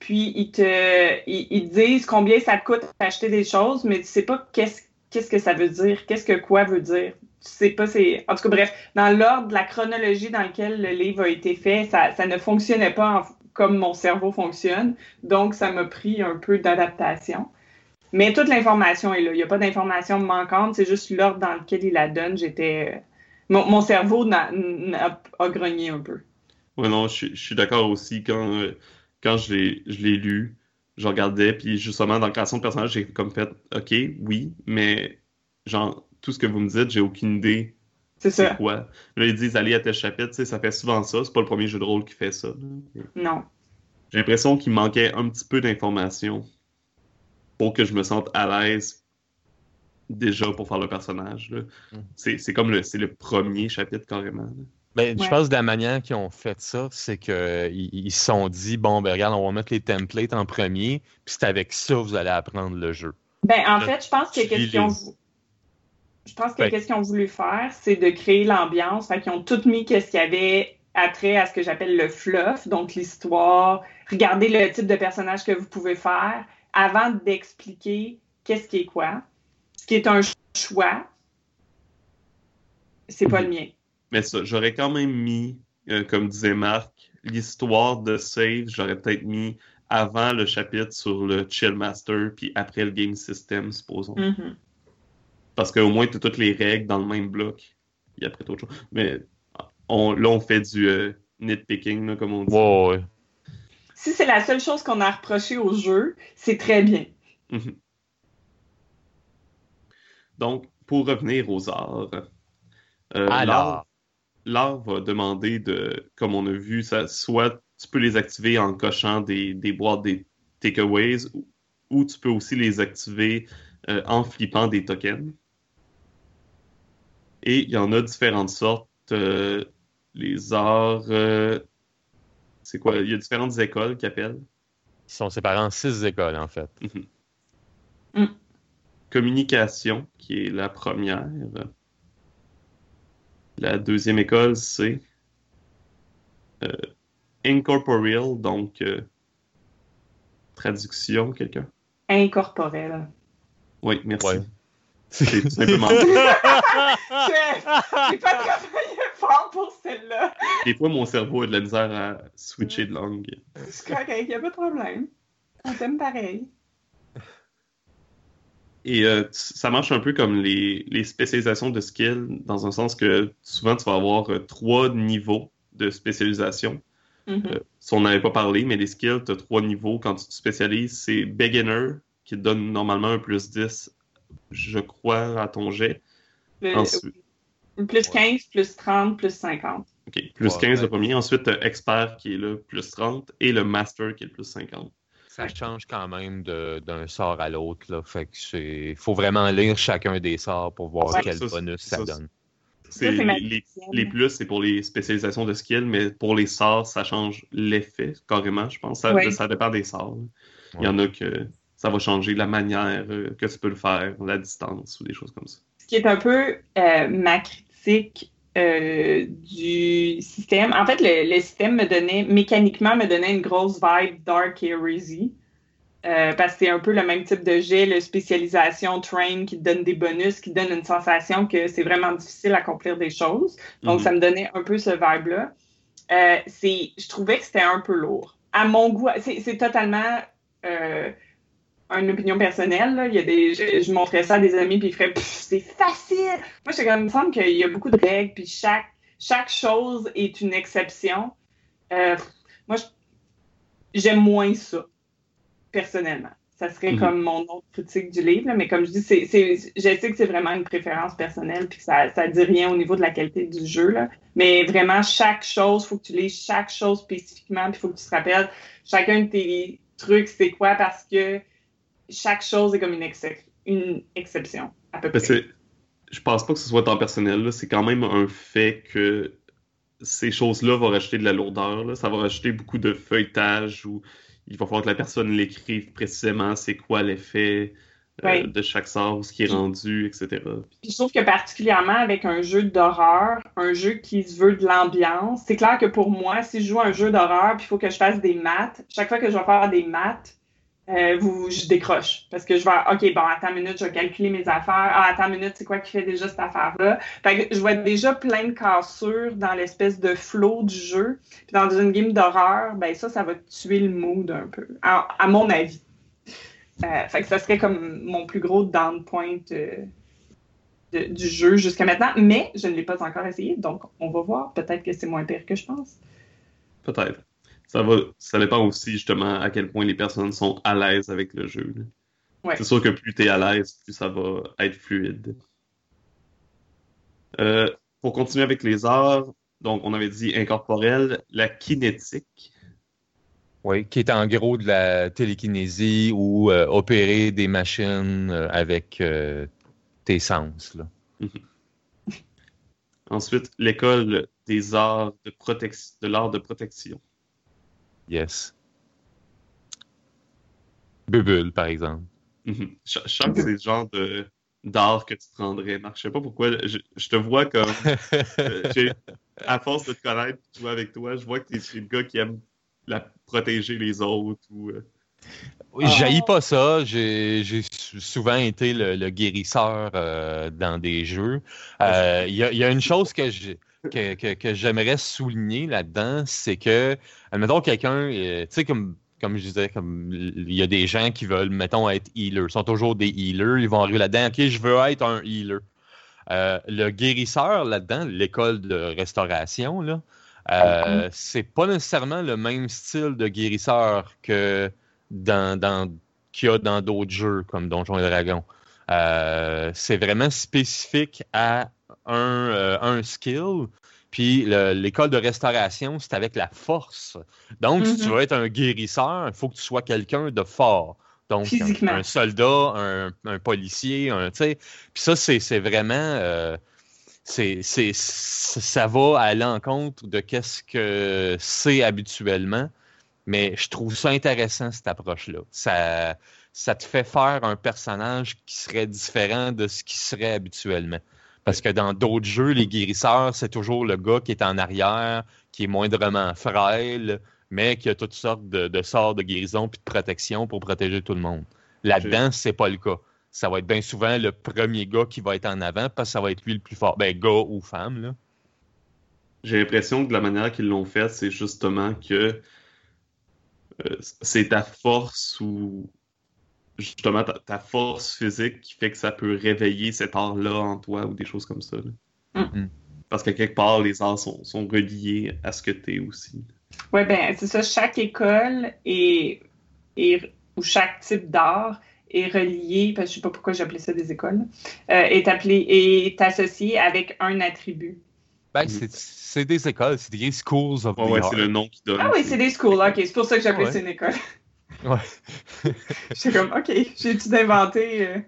puis ils te, ils, ils te disent combien ça te coûte d'acheter des choses, mais tu sais pas qu'est-ce, qu'est-ce que ça veut dire, qu'est-ce que quoi veut dire. Tu sais pas, c'est. En tout cas, bref, dans l'ordre de la chronologie dans lequel le livre a été fait, ça, ça ne fonctionnait pas en- comme mon cerveau fonctionne, donc ça m'a pris un peu d'adaptation. Mais toute l'information est là. Il n'y a pas d'information manquante, c'est juste l'ordre dans lequel il la donne. J'étais. euh, Mon, cerveau n'a- a grogné un peu. Ouais, non, je, suis- je suis d'accord aussi. Quand, euh, quand je l'ai, je l'ai lu, je regardais, puis justement, dans la création de personnage, j'ai comme fait, OK, oui, mais genre, tout ce que vous me dites, j'ai aucune idée C'est ça. quoi? Là, ils disent aller à tel chapitre, tu sais, ça fait souvent ça. C'est pas le premier jeu de rôle qui fait ça. Non. J'ai l'impression qu'il manquait un petit peu d'informations pour que je me sente à l'aise déjà pour faire le personnage. là. Mm. C'est, c'est comme le, c'est le premier chapitre carrément. là. Ben, Je pense que de la manière qu'ils ont fait ça, c'est qu'ils ils se sont dit bon, ben regarde, on va mettre les templates en premier, puis c'est avec ça que vous allez apprendre le jeu. Ben, en fait, je pense que qu'est-ce lis qu'ils ont. Je pense que Ouais. qu'est-ce qu'ils ont voulu faire, c'est de créer l'ambiance. Fait qu'ils ont tout mis qu'est-ce qu'il y avait attrait à ce que j'appelle le fluff, donc l'histoire. Regardez le type de personnage que vous pouvez faire avant d'expliquer qu'est-ce qui est quoi. Ce qui est un choix, c'est pas le mien. Mais ça, j'aurais quand même mis, euh, comme disait Marc, l'histoire de Save, j'aurais peut-être mis avant le chapitre sur le Chill Master, puis après le Game System, supposons. Mhm. Parce qu'au moins, tu as toutes les règles dans le même bloc. Il y a après autre chose. Mais on, là, on fait du euh, nitpicking, là, comme on dit. Ouais, ouais. Si c'est la seule chose qu'on a reproché au jeu, c'est très bien. Mhm. Donc, pour revenir aux arts, euh, l'art, Alors, l'art va demander de, comme on a vu, ça, soit tu peux les activer en cochant des, des boîtes des takeaways, ou, ou tu peux aussi les activer euh, en flippant des tokens. Et il y en a différentes sortes. euh, les arts, euh, c'est quoi? Il y a différentes écoles qui appellent. ils sont séparés en six écoles, en fait. Communication, qui est la première. La deuxième école, c'est euh, Incorporeal, donc euh, traduction, quelqu'un? Incorporel. Oui, merci. Ouais. C'est tout simplement J'ai pas travaillé fort pour celle-là. Des fois, mon cerveau a de la misère à switcher de langue. C'est correct, y a pas de problème. On t'aime pareil. Et euh, ça marche un peu comme les, les spécialisations de skills, dans un sens que souvent, tu vas avoir euh, trois niveaux de spécialisation. Mhm. Euh, si on n'avait pas parlé, mais les skills, tu as trois niveaux. Quand tu te spécialises, c'est beginner, qui te donne normalement un plus 10, je crois, à ton jet. Le- Ensuite, Plus 15, plus 30, plus 50. ok, plus Ouais, 15 le ouais. premier. Ensuite, expert qui est le plus 30 et le master qui est le plus 50. Ça change quand même d'un sort à l'autre. là. Fait que c'est. Faut vraiment lire chacun des sorts pour voir Ouais, quel ça, bonus ça, donne. Ça, les, les- plus, c'est pour les spécialisations de skills, mais pour les sorts, ça change l'effet carrément, je pense. Ça, Ouais. ça dépend des sorts. Il y en a que ça va changer la manière euh, que tu peux le faire, la distance ou des choses comme ça. Ce qui est un peu euh, ma critique euh, du système. En fait, le, le système me donnait, mécaniquement, me donnait une grosse vibe Dark Heresy. Euh, parce que c'est un peu le même type de jet, le spécialisation, train, qui te donne des bonus, qui te donne une sensation que c'est vraiment difficile à accomplir des choses. Donc, Mhm. ça me donnait un peu ce vibe-là. Euh, je trouvais que c'était un peu lourd. À mon goût, c'est, c'est totalement euh, une opinion personnelle. là. Il y a des, je, je montrais ça à des amis, puis ils feraient c'est facile. Moi, je comme, il me semble qu'il y a beaucoup de règles, puis chaque, chaque chose est une exception. Euh, moi, j'aime moins ça, personnellement. Ça serait Mhm. comme mon autre critique du livre, là, mais comme je dis, c'est, c'est, je sais que c'est vraiment une préférence personnelle, puis que ça, ça dit rien au niveau de la qualité du jeu, là. Mais vraiment, chaque chose, faut que tu lises chaque chose spécifiquement, puis il faut que tu te rappelles chacun de tes trucs, c'est quoi, parce que chaque chose est comme une, une exception, à peu Ben, près. je pense pas que ce soit temps personnel. C'est quand même un fait que ces choses-là vont rajouter de la lourdeur. là. Ça va rajouter beaucoup de feuilletage où il va falloir que la personne l'écrive précisément c'est quoi l'effet euh, Ouais. de chaque sort, ce qui est rendu, etc. Puis je trouve que particulièrement avec un jeu d'horreur, un jeu qui se veut de l'ambiance, c'est clair que pour moi, si je joue à un jeu d'horreur, puis il faut que je fasse des maths, chaque fois que je vais faire des maths, euh, vous, je décroche. Parce que je vais, OK, bon, attends une minute, je vais calculer mes affaires. Ah, attends une minute, c'est quoi qui fait déjà cette affaire-là? Je vois déjà plein de cassures dans l'espèce de flow du jeu. Puis dans une game d'horreur, ben ça, ça va tuer le mood un peu, à, mon avis. Euh, ça serait comme mon plus gros down point euh, du jeu jusqu'à maintenant, mais je ne l'ai pas encore essayé, donc on va voir. Peut-être que c'est moins pire que je pense. Peut-être. Ça va, ça dépend aussi justement à quel point les personnes sont à l'aise avec le jeu. Ouais. C'est sûr que plus tu es à l'aise, plus ça va être fluide. Euh, pour continuer avec les arts, donc on avait dit incorporel, la kinétique. Oui, qui est en gros de la télékinésie ou euh, opérer des machines euh, avec euh, tes sens. Là. Ensuite, l'école des arts de protection, de l'art de protection. Yes. Bubule, par exemple. Mhm. Je je sens que c'est le genre de d'art que tu te rendrais, Marc. Je sais pas pourquoi. Je, je te vois comme. euh, à force de te connaître, de jouer avec toi, je vois que tu es, le gars qui aime la, protéger les autres. Ou, euh, Oui, Ah. j'haïs pas ça. J'ai j'ai sou- souvent été le, le guérisseur euh, dans des jeux. Euh, Il y, a, il y a une chose que j'ai- que, que, que j'aimerais souligner là-dedans, c'est que, admettons, quelqu'un, euh, tu sais, comme, comme je disais, comme il y a des gens qui veulent, mettons, être healers, Ils sont toujours des healers, ils vont arriver là-dedans, OK, je veux être un healer. Euh, le guérisseur là-dedans, l'école de restauration, là, euh, c'est pas nécessairement le même style de guérisseur que dans, dans, qu'il y a dans d'autres jeux comme Donjons et Dragons. Euh, c'est vraiment spécifique à un, euh, un skill. Puis le- l'école de restauration, c'est avec la force. Donc, si tu Mhm. veux être un guérisseur, il faut que tu sois quelqu'un de fort. Donc, un, soldat, un, un policier, un, tu sais. Puis ça, c'est c'est vraiment... euh, c'est, ça va à l'encontre de qu'est-ce que c'est habituellement, mais je trouve ça intéressant, cette approche-là. Ça, ça te fait faire un personnage qui serait différent de ce qui serait habituellement. Parce que dans d'autres jeux, les guérisseurs, c'est toujours le gars qui est en arrière, qui est moindrement frêle, mais qui a toutes sortes de, de sorts de guérison puis de protection pour protéger tout le monde. Là-dedans, c'est pas le cas. Ça va être bien souvent le premier gars qui va être en avant parce que ça va être lui le plus fort. Ben, gars ou femme, là. J'ai l'impression que de la manière qu'ils l'ont fait, c'est justement que c'est ta force ou justement ta, ta force physique qui fait que ça peut réveiller cet art-là en toi ou des choses comme ça. là. Mm. Parce que quelque part, les arts sont, sont reliés à ce que tu es aussi. Oui, ben c'est ça. Chaque école est, est- ou chaque type d'art est relié, parce que je sais pas pourquoi j'appelais ça des écoles, euh, est appelé est associé avec un attribut. Ben, c'est- c'est des écoles, c'est des schools of Ouais, the ouais, art. c'est le nom qui donne. Ah oui, c'est des schools. Ok, c'est pour ça que j'appelais Ouais. ça une école. Ouais. J'étais comme, ok, j'ai-tu d'inventer. euh,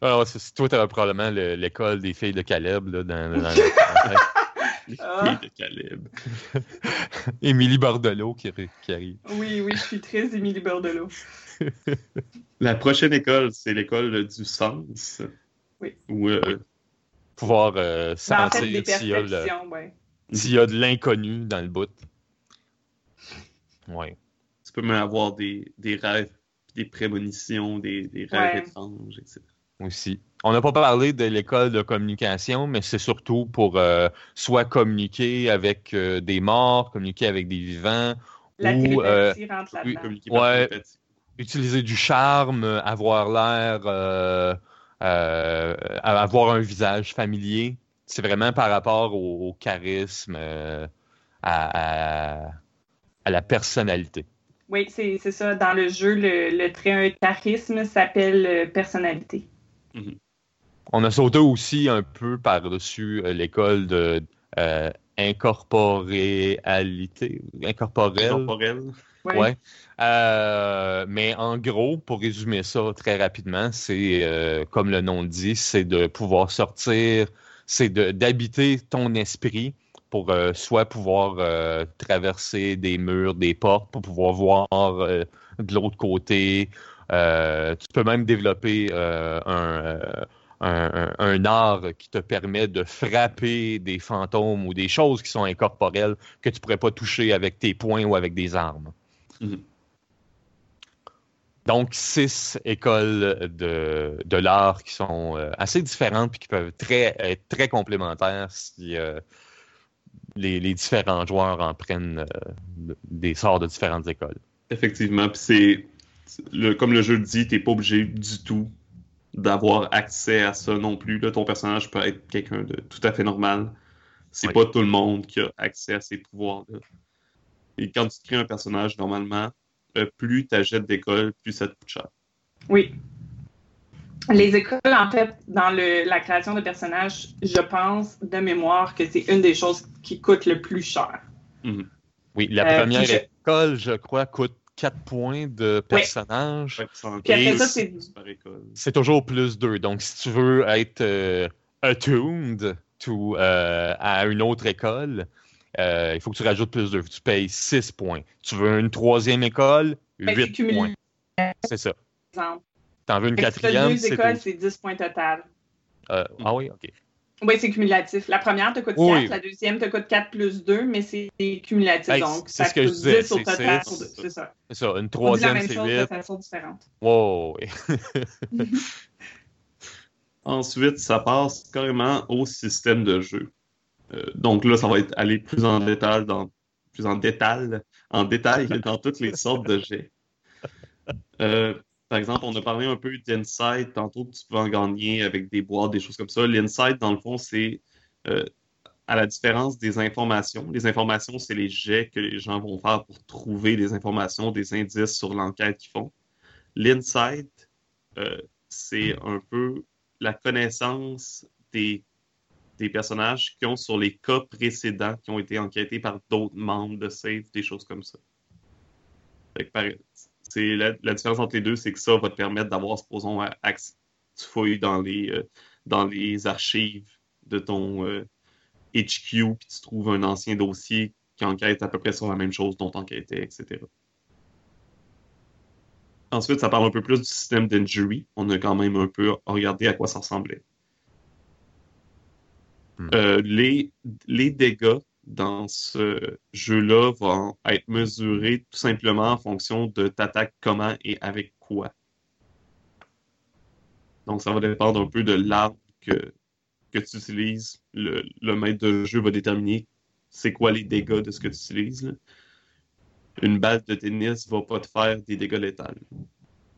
Alors, c'est- c'est- toi, t'aurais probablement le- l'école des filles de Caleb, là, dans, dans le- Les Ah. filles de Caleb. Émilie Bordelot qui, arri- qui arrive. Oui, oui, je suis très Émilie Bordelot. La prochaine école, c'est l'école du sens. Oui. Où, euh, Pouvoir euh, Ben, sentir s'il y, a ouais. y de l'inconnu dans le bout. Ouais. tu peux même avoir des, des rêves, des prémonitions, des, des rêves Ouais. étranges, etc. aussi. On n'a pas parlé de l'école de communication, mais c'est surtout pour euh, soit communiquer avec euh, des morts, communiquer avec des vivants, La ou euh, rentre Oui, là-dedans. communiquer par Ouais. utiliser du charme, avoir l'air, euh, avoir un visage familier. C'est vraiment par rapport au, au charisme, euh, à, à- à la personnalité. Oui, c'est c'est ça. Dans le jeu, le, le trait charisme s'appelle euh, personnalité. On a sauté aussi un peu par-dessus l'école de euh, incorporéalité, incorporelle. Corporel. Ouais. Ouais. Euh, mais en gros, pour résumer ça très rapidement, c'est euh, comme le nom le dit, c'est de pouvoir sortir, c'est d'habiter ton esprit pour euh, soit pouvoir traverser des murs, des portes, pour pouvoir voir de l'autre côté. Tu peux même développer un, un, un- art qui te permet de frapper des fantômes ou des choses qui sont incorporelles que tu pourrais pas toucher avec tes poings ou avec des armes. Mhm. Donc, six écoles de, de l'art qui sont euh, assez différentes et qui peuvent très, être très complémentaires si euh, les, les différents joueurs en prennent euh, de- des sorts de différentes écoles. Effectivement, puis c'est le, comme le jeu le dit, t'es pas obligé du tout d'avoir accès à ça non plus. Là, ton personnage peut être quelqu'un de tout à fait normal. C'est Oui. pas tout le monde qui a accès à ces pouvoirs-là. Et quand tu crées un personnage, normalement, euh, plus tu achètes d'école, plus ça te coûte cher. Oui. Les écoles, en fait, dans le, la création de personnages, je pense de mémoire que c'est une des choses qui coûte le plus cher. Oui, la Euh, première je- école, je crois, coûte 4 points de personnage. Ça en Puis après ça, c'est- par école. C'est toujours plus 2. Donc, si tu veux être euh, attuned to, euh, à une autre école, euh, il faut que tu rajoutes plus 2. Tu payes 6 points. Tu veux une troisième école, Fait que c'est 8 cumulé. points. C'est ça. T'en veux une si quatrième, deux c'est écoles, c'est 10 points total. Euh, ah oui, ok. Oui, c'est cumulatif. La première te coûte 4, Oui. la deuxième te coûte 4 plus 2, mais c'est cumulatif. Hey, donc, c'est ça ce que je coûte disais, 10 au c'est- total. c'est- pour deux. C'est ça. C'est ça, une troisième, même c'est chose de 8. façon différente. Wow, oui. Ensuite, ça passe carrément au système de jeu. Euh, donc là, ça va être aller plus en détail dans plus en détail, en détail dans toutes les sortes de jets. Euh, par exemple, on a parlé un peu d'Insight, tantôt que tu peux en gagner avec des boîtes, des choses comme ça. L'Insight, dans le fond, c'est euh, à la différence des informations. Les informations, c'est les jets que les gens vont faire pour trouver des informations, des indices sur l'enquête qu'ils font. L'Insight, c'est un peu la connaissance des, des personnages qui ont sur les cas précédents qui ont été enquêtés par d'autres membres de SAFE, des choses comme ça. C'est la, différence entre les deux, c'est que ça va te permettre d'avoir, supposons, accès, tu fouilles dans les, euh, dans les archives de ton euh, HQ, puis tu trouves un ancien dossier qui enquête à peu près sur la même chose dont enquêtais, etc. Ensuite, ça parle un peu plus du système d'injury. On a quand même un peu regardé à quoi ça ressemblait. Euh, les, dégâts dans ce jeu-là vont être mesurés tout simplement en fonction de t'attaques comment et avec quoi. Donc, ça va dépendre un peu de l'arme que, tu utilises. Le, maître de jeu va déterminer c'est quoi les dégâts de ce que tu utilises. Une balle de tennis va pas te faire des dégâts létals.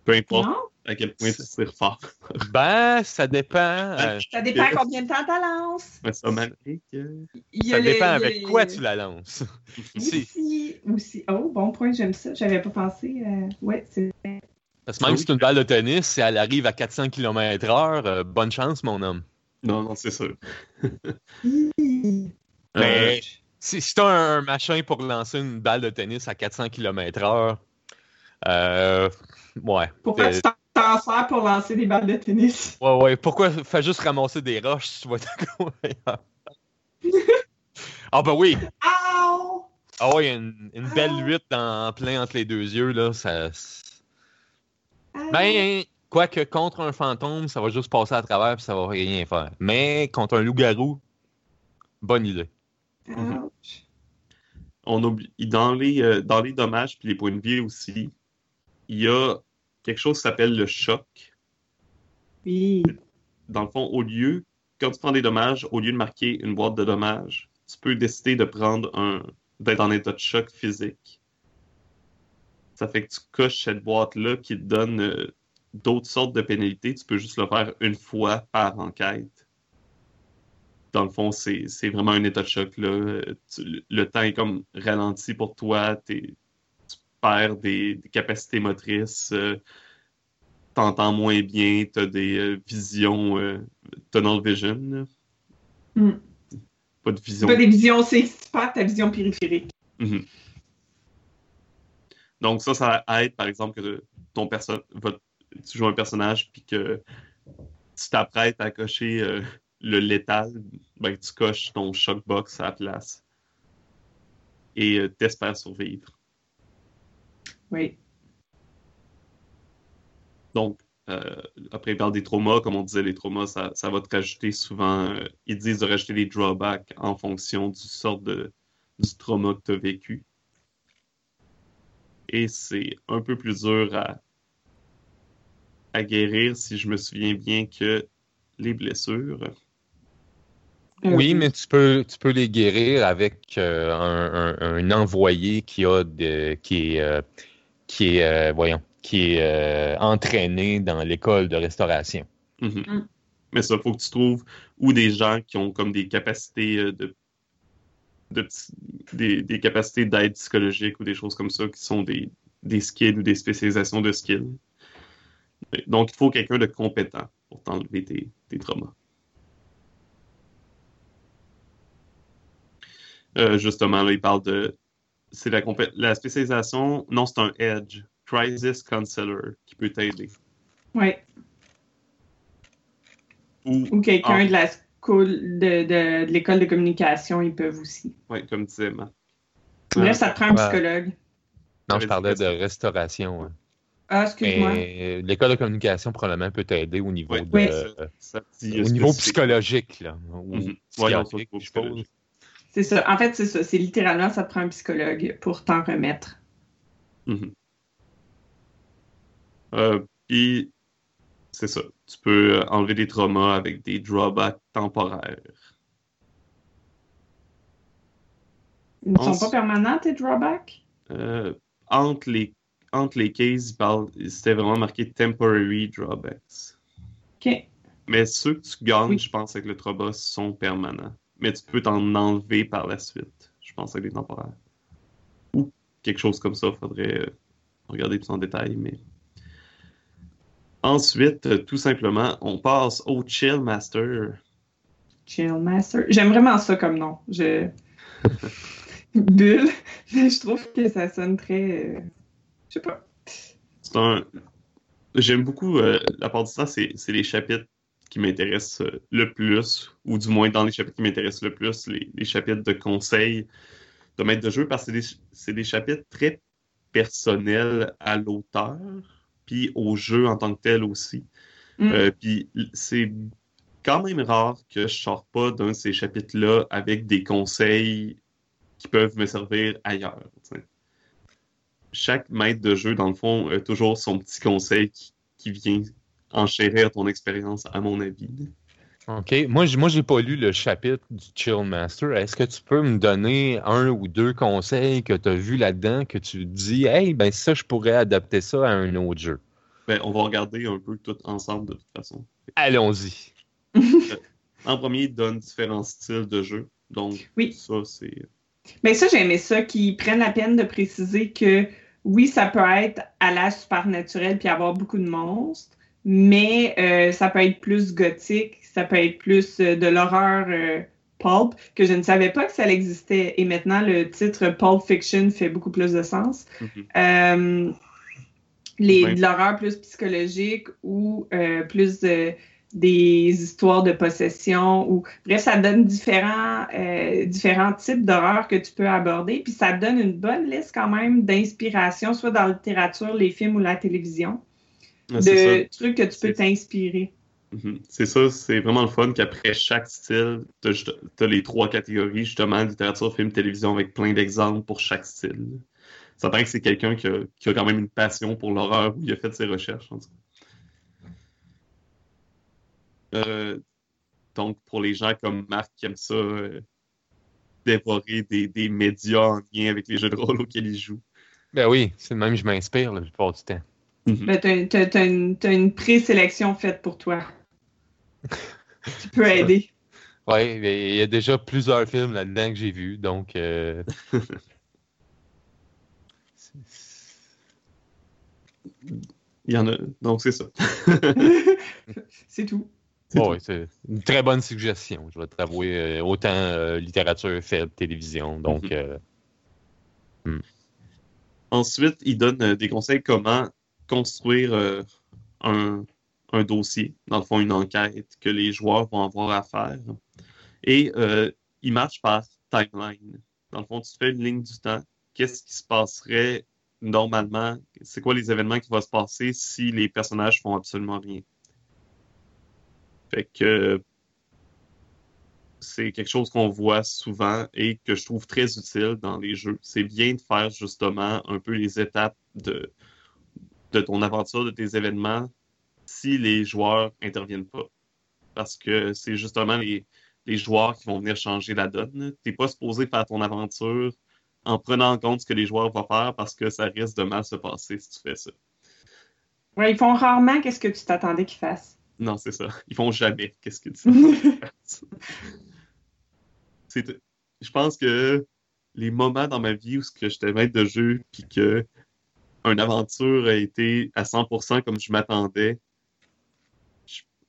Peu importe? À quel point tu tires fort. Ben, ça dépend. euh, Ça dépend combien de temps tu lances. Mais ça ça les- dépend avec les- quoi tu la lances. Si- Aussi, aussi. Oh, bon point, j'aime ça. J'avais pas pensé. euh, Ouais, c'est Parce que même Ah si oui. c'est une balle de tennis, si elle arrive à 400 km/h, euh, bonne chance, mon homme. Non, non, c'est sûr. Mais si, si t'as un, un machin pour lancer une balle de tennis à 400 km/h, euh, ouais. Pourquoi Euh, tu t'en- t'en sers pour lancer des balles de tennis? Ouais, ouais. Pourquoi fais juste ramasser des roches si tu vas te Ah, ben oui. Ow! Ah, ouais, une, une belle lutte en plein entre les deux yeux, là, ça. Ben, quoique contre un fantôme, ça va juste passer à travers puis ça va rien faire. Mais contre un loup-garou, bonne idée. Ouch. On oublie, dans les, euh, dans les dommages puis les points de vie aussi, il y a quelque chose qui s'appelle le choc. Oui. Dans le fond, au lieu, quand tu prends des dommages, au lieu de marquer une boîte de dommages, tu peux décider de prendre un, d'être en état de choc physique. Ça fait que tu coches cette boîte-là qui te donne euh, d'autres sortes de pénalités. Tu peux juste le faire une fois par enquête. Dans le fond, c'est vraiment un état de choc. Là. Euh, tu- le temps est comme ralenti pour toi. Tu perds des, des capacités motrices. euh, T'entends moins bien. T'as des euh, visions euh, tunnel vision. Hmm. Pas de vision. Pas des visions, c'est super ta vision périphérique. Mhm. Donc ça, ça aide, par exemple, que ton perso votre- tu joues un personnage puis que tu t'apprêtes à cocher euh, le létal, ben, tu coches ton shockbox à la place et euh, t'espères survivre. Oui. Donc, euh, après, il parle des traumas. Comme on disait, les traumas, ça, ça va te rajouter souvent. euh, ils disent de rajouter des drawbacks en fonction du sort de, du trauma que tu as vécu. Et c'est un peu plus dur à, à guérir, si je me souviens bien, que les blessures. Oui, mais tu peux, tu peux les guérir avec euh, un, un- un envoyé qui a de, qui est, euh, qui est euh, voyons, qui est euh, entraîné dans l'école de restauration. Mhm. Mm. Mais ça, faut que tu trouves ou des gens qui ont comme des capacités euh, de, des, des capacités d'aide psychologique ou des choses comme ça qui sont des, des skills ou des spécialisations de skills. Donc, il faut quelqu'un de compétent pour t'enlever tes, tes traumas. Euh, justement, là, il parle de. C'est la, la spécialisation. Non, c'est un Edge. Crisis Counselor qui peut t'aider. Oui. Ou Ou quelqu'un de la school, de, de, de l'école de communication, ils peuvent aussi. Ouais, comme disait Matt. Bref, ça te prend un psychologue. Non, je parlais de restauration. hein. Ah, excuse-moi. Mais l'école de communication probablement peut t'aider au niveau, de, Oui. Ça- ça au euh, niveau psychologique. Là, ou Mhm. Psychiatrique, je suppose. C'est ça. En fait, c'est ça. C'est littéralement, ça prend un psychologue pour t'en remettre. Mhm. Euh, Puis, c'est ça. Tu peux enlever des traumas avec des drawbacks temporaires. Ils ne sont Ensuite- pas permanents, tes drawbacks? Euh, entre les, entre les cases, il parle- c'était vraiment marqué temporary drawbacks. OK. Mais ceux que tu gagnes, Oui. je pense, avec le trauma, sont permanents. Mais tu peux t'en enlever par la suite, je pense, avec les temporaires. Ou quelque chose comme ça, faudrait euh, regarder plus en détail, mais... Ensuite, euh, tout simplement, on passe au Chill Master. Chill Master. J'aime vraiment ça comme nom. Je... Bulle. Je trouve que ça sonne très. euh, Je sais pas. C'est un... J'aime beaucoup, euh, la part du temps, c'est les chapitres qui m'intéressent euh, le plus, ou du moins dans les chapitres qui m'intéressent le plus, les, les chapitres de conseils de maître de jeu, parce que c'est des, chapitres très personnels à l'auteur, puis au jeu en tant que tel aussi. Mm. Euh, puis c'est quand même rare que je sors pas d'un de ces chapitres-là avec des conseils qui peuvent me servir ailleurs. Chaque maître de jeu, dans le fond, a toujours son petit conseil qui, qui vient enchérir ton expérience, à mon avis. OK. Moi, j- moi, j'ai pas lu le chapitre du Chill Master. Est-ce que tu peux me donner un ou deux conseils que tu as vus là-dedans que tu dis, hey, ben ça, je pourrais adapter ça à un autre jeu? Ben, on va regarder un peu tout ensemble de toute façon. Allons-y. En premier, il donne différents styles de jeu. Donc, Oui. ça, c'est. Mais ça, j'aimais ça, qu'ils prennent la peine de préciser que oui, ça peut être à la supernaturel puis avoir beaucoup de monstres, mais euh, ça peut être plus gothique, ça peut être plus euh, de l'horreur euh, pulp, que je ne savais pas que ça existait. Et maintenant, le titre Pulp Fiction fait beaucoup plus de sens. Mhm. Les, de l'horreur plus psychologique ou plus de- des histoires de possession ou bref, ça donne différents, euh, différents types d'horreur que tu peux aborder. Puis ça donne une bonne liste quand même d'inspiration, soit dans la littérature, les films ou la télévision, Ah, ça. de trucs que tu peux t'inspirer. Mhm. C'est ça, c'est vraiment le fun qu'après chaque style, tu as, les trois catégories, justement, littérature, film, télévision, avec plein d'exemples pour chaque style. Ça paraît que c'est quelqu'un qui a, qui a quand même une passion pour l'horreur ou il a fait ses recherches. en tout cas. Euh, donc, pour les gens comme Marc qui aiment ça, euh, dévorer des, des médias en lien avec les jeux de rôle auxquels ils jouent. Ben oui, c'est le même que je m'inspire la plupart du temps. Ben, t'as, t'as- t'as une, t'as une présélection faite pour toi. qui peut aider. Oui, il y a déjà plusieurs films là-dedans que j'ai vus, donc. euh, Il y en a. Donc, c'est ça. C'est tout. Ouais, c'est une très bonne suggestion, je vais t'avouer. euh, autant euh, littérature, film, télévision. Donc, Mhm. euh, Ensuite, il donne euh, des conseils comment construire euh, un, un dossier, dans le fond, une enquête que les joueurs vont avoir à faire. Et euh, il marche par timeline. Dans le fond, tu fais une ligne du temps. Qu'est-ce qui se passerait normalement? C'est quoi les événements qui vont se passer si les personnages font absolument rien? Fait que c'est quelque chose qu'on voit souvent et que je trouve très utile dans les jeux. C'est bien de faire justement un peu les étapes de, de ton aventure, de tes événements, si les joueurs interviennent pas. Parce que c'est justement les, les joueurs qui vont venir changer la donne. T'es pas supposé faire ton aventure en prenant en compte ce que les joueurs vont faire parce que ça risque de mal se passer si tu fais ça. Ouais, ils font rarement qu'est-ce que tu t'attendais qu'ils fassent. Non, c'est ça. Ils font jamais. Qu'est-ce que tu c'est je pense que les moments dans ma vie où ce que j'étais maître de jeu puis que une aventure a été à 100% comme je m'attendais.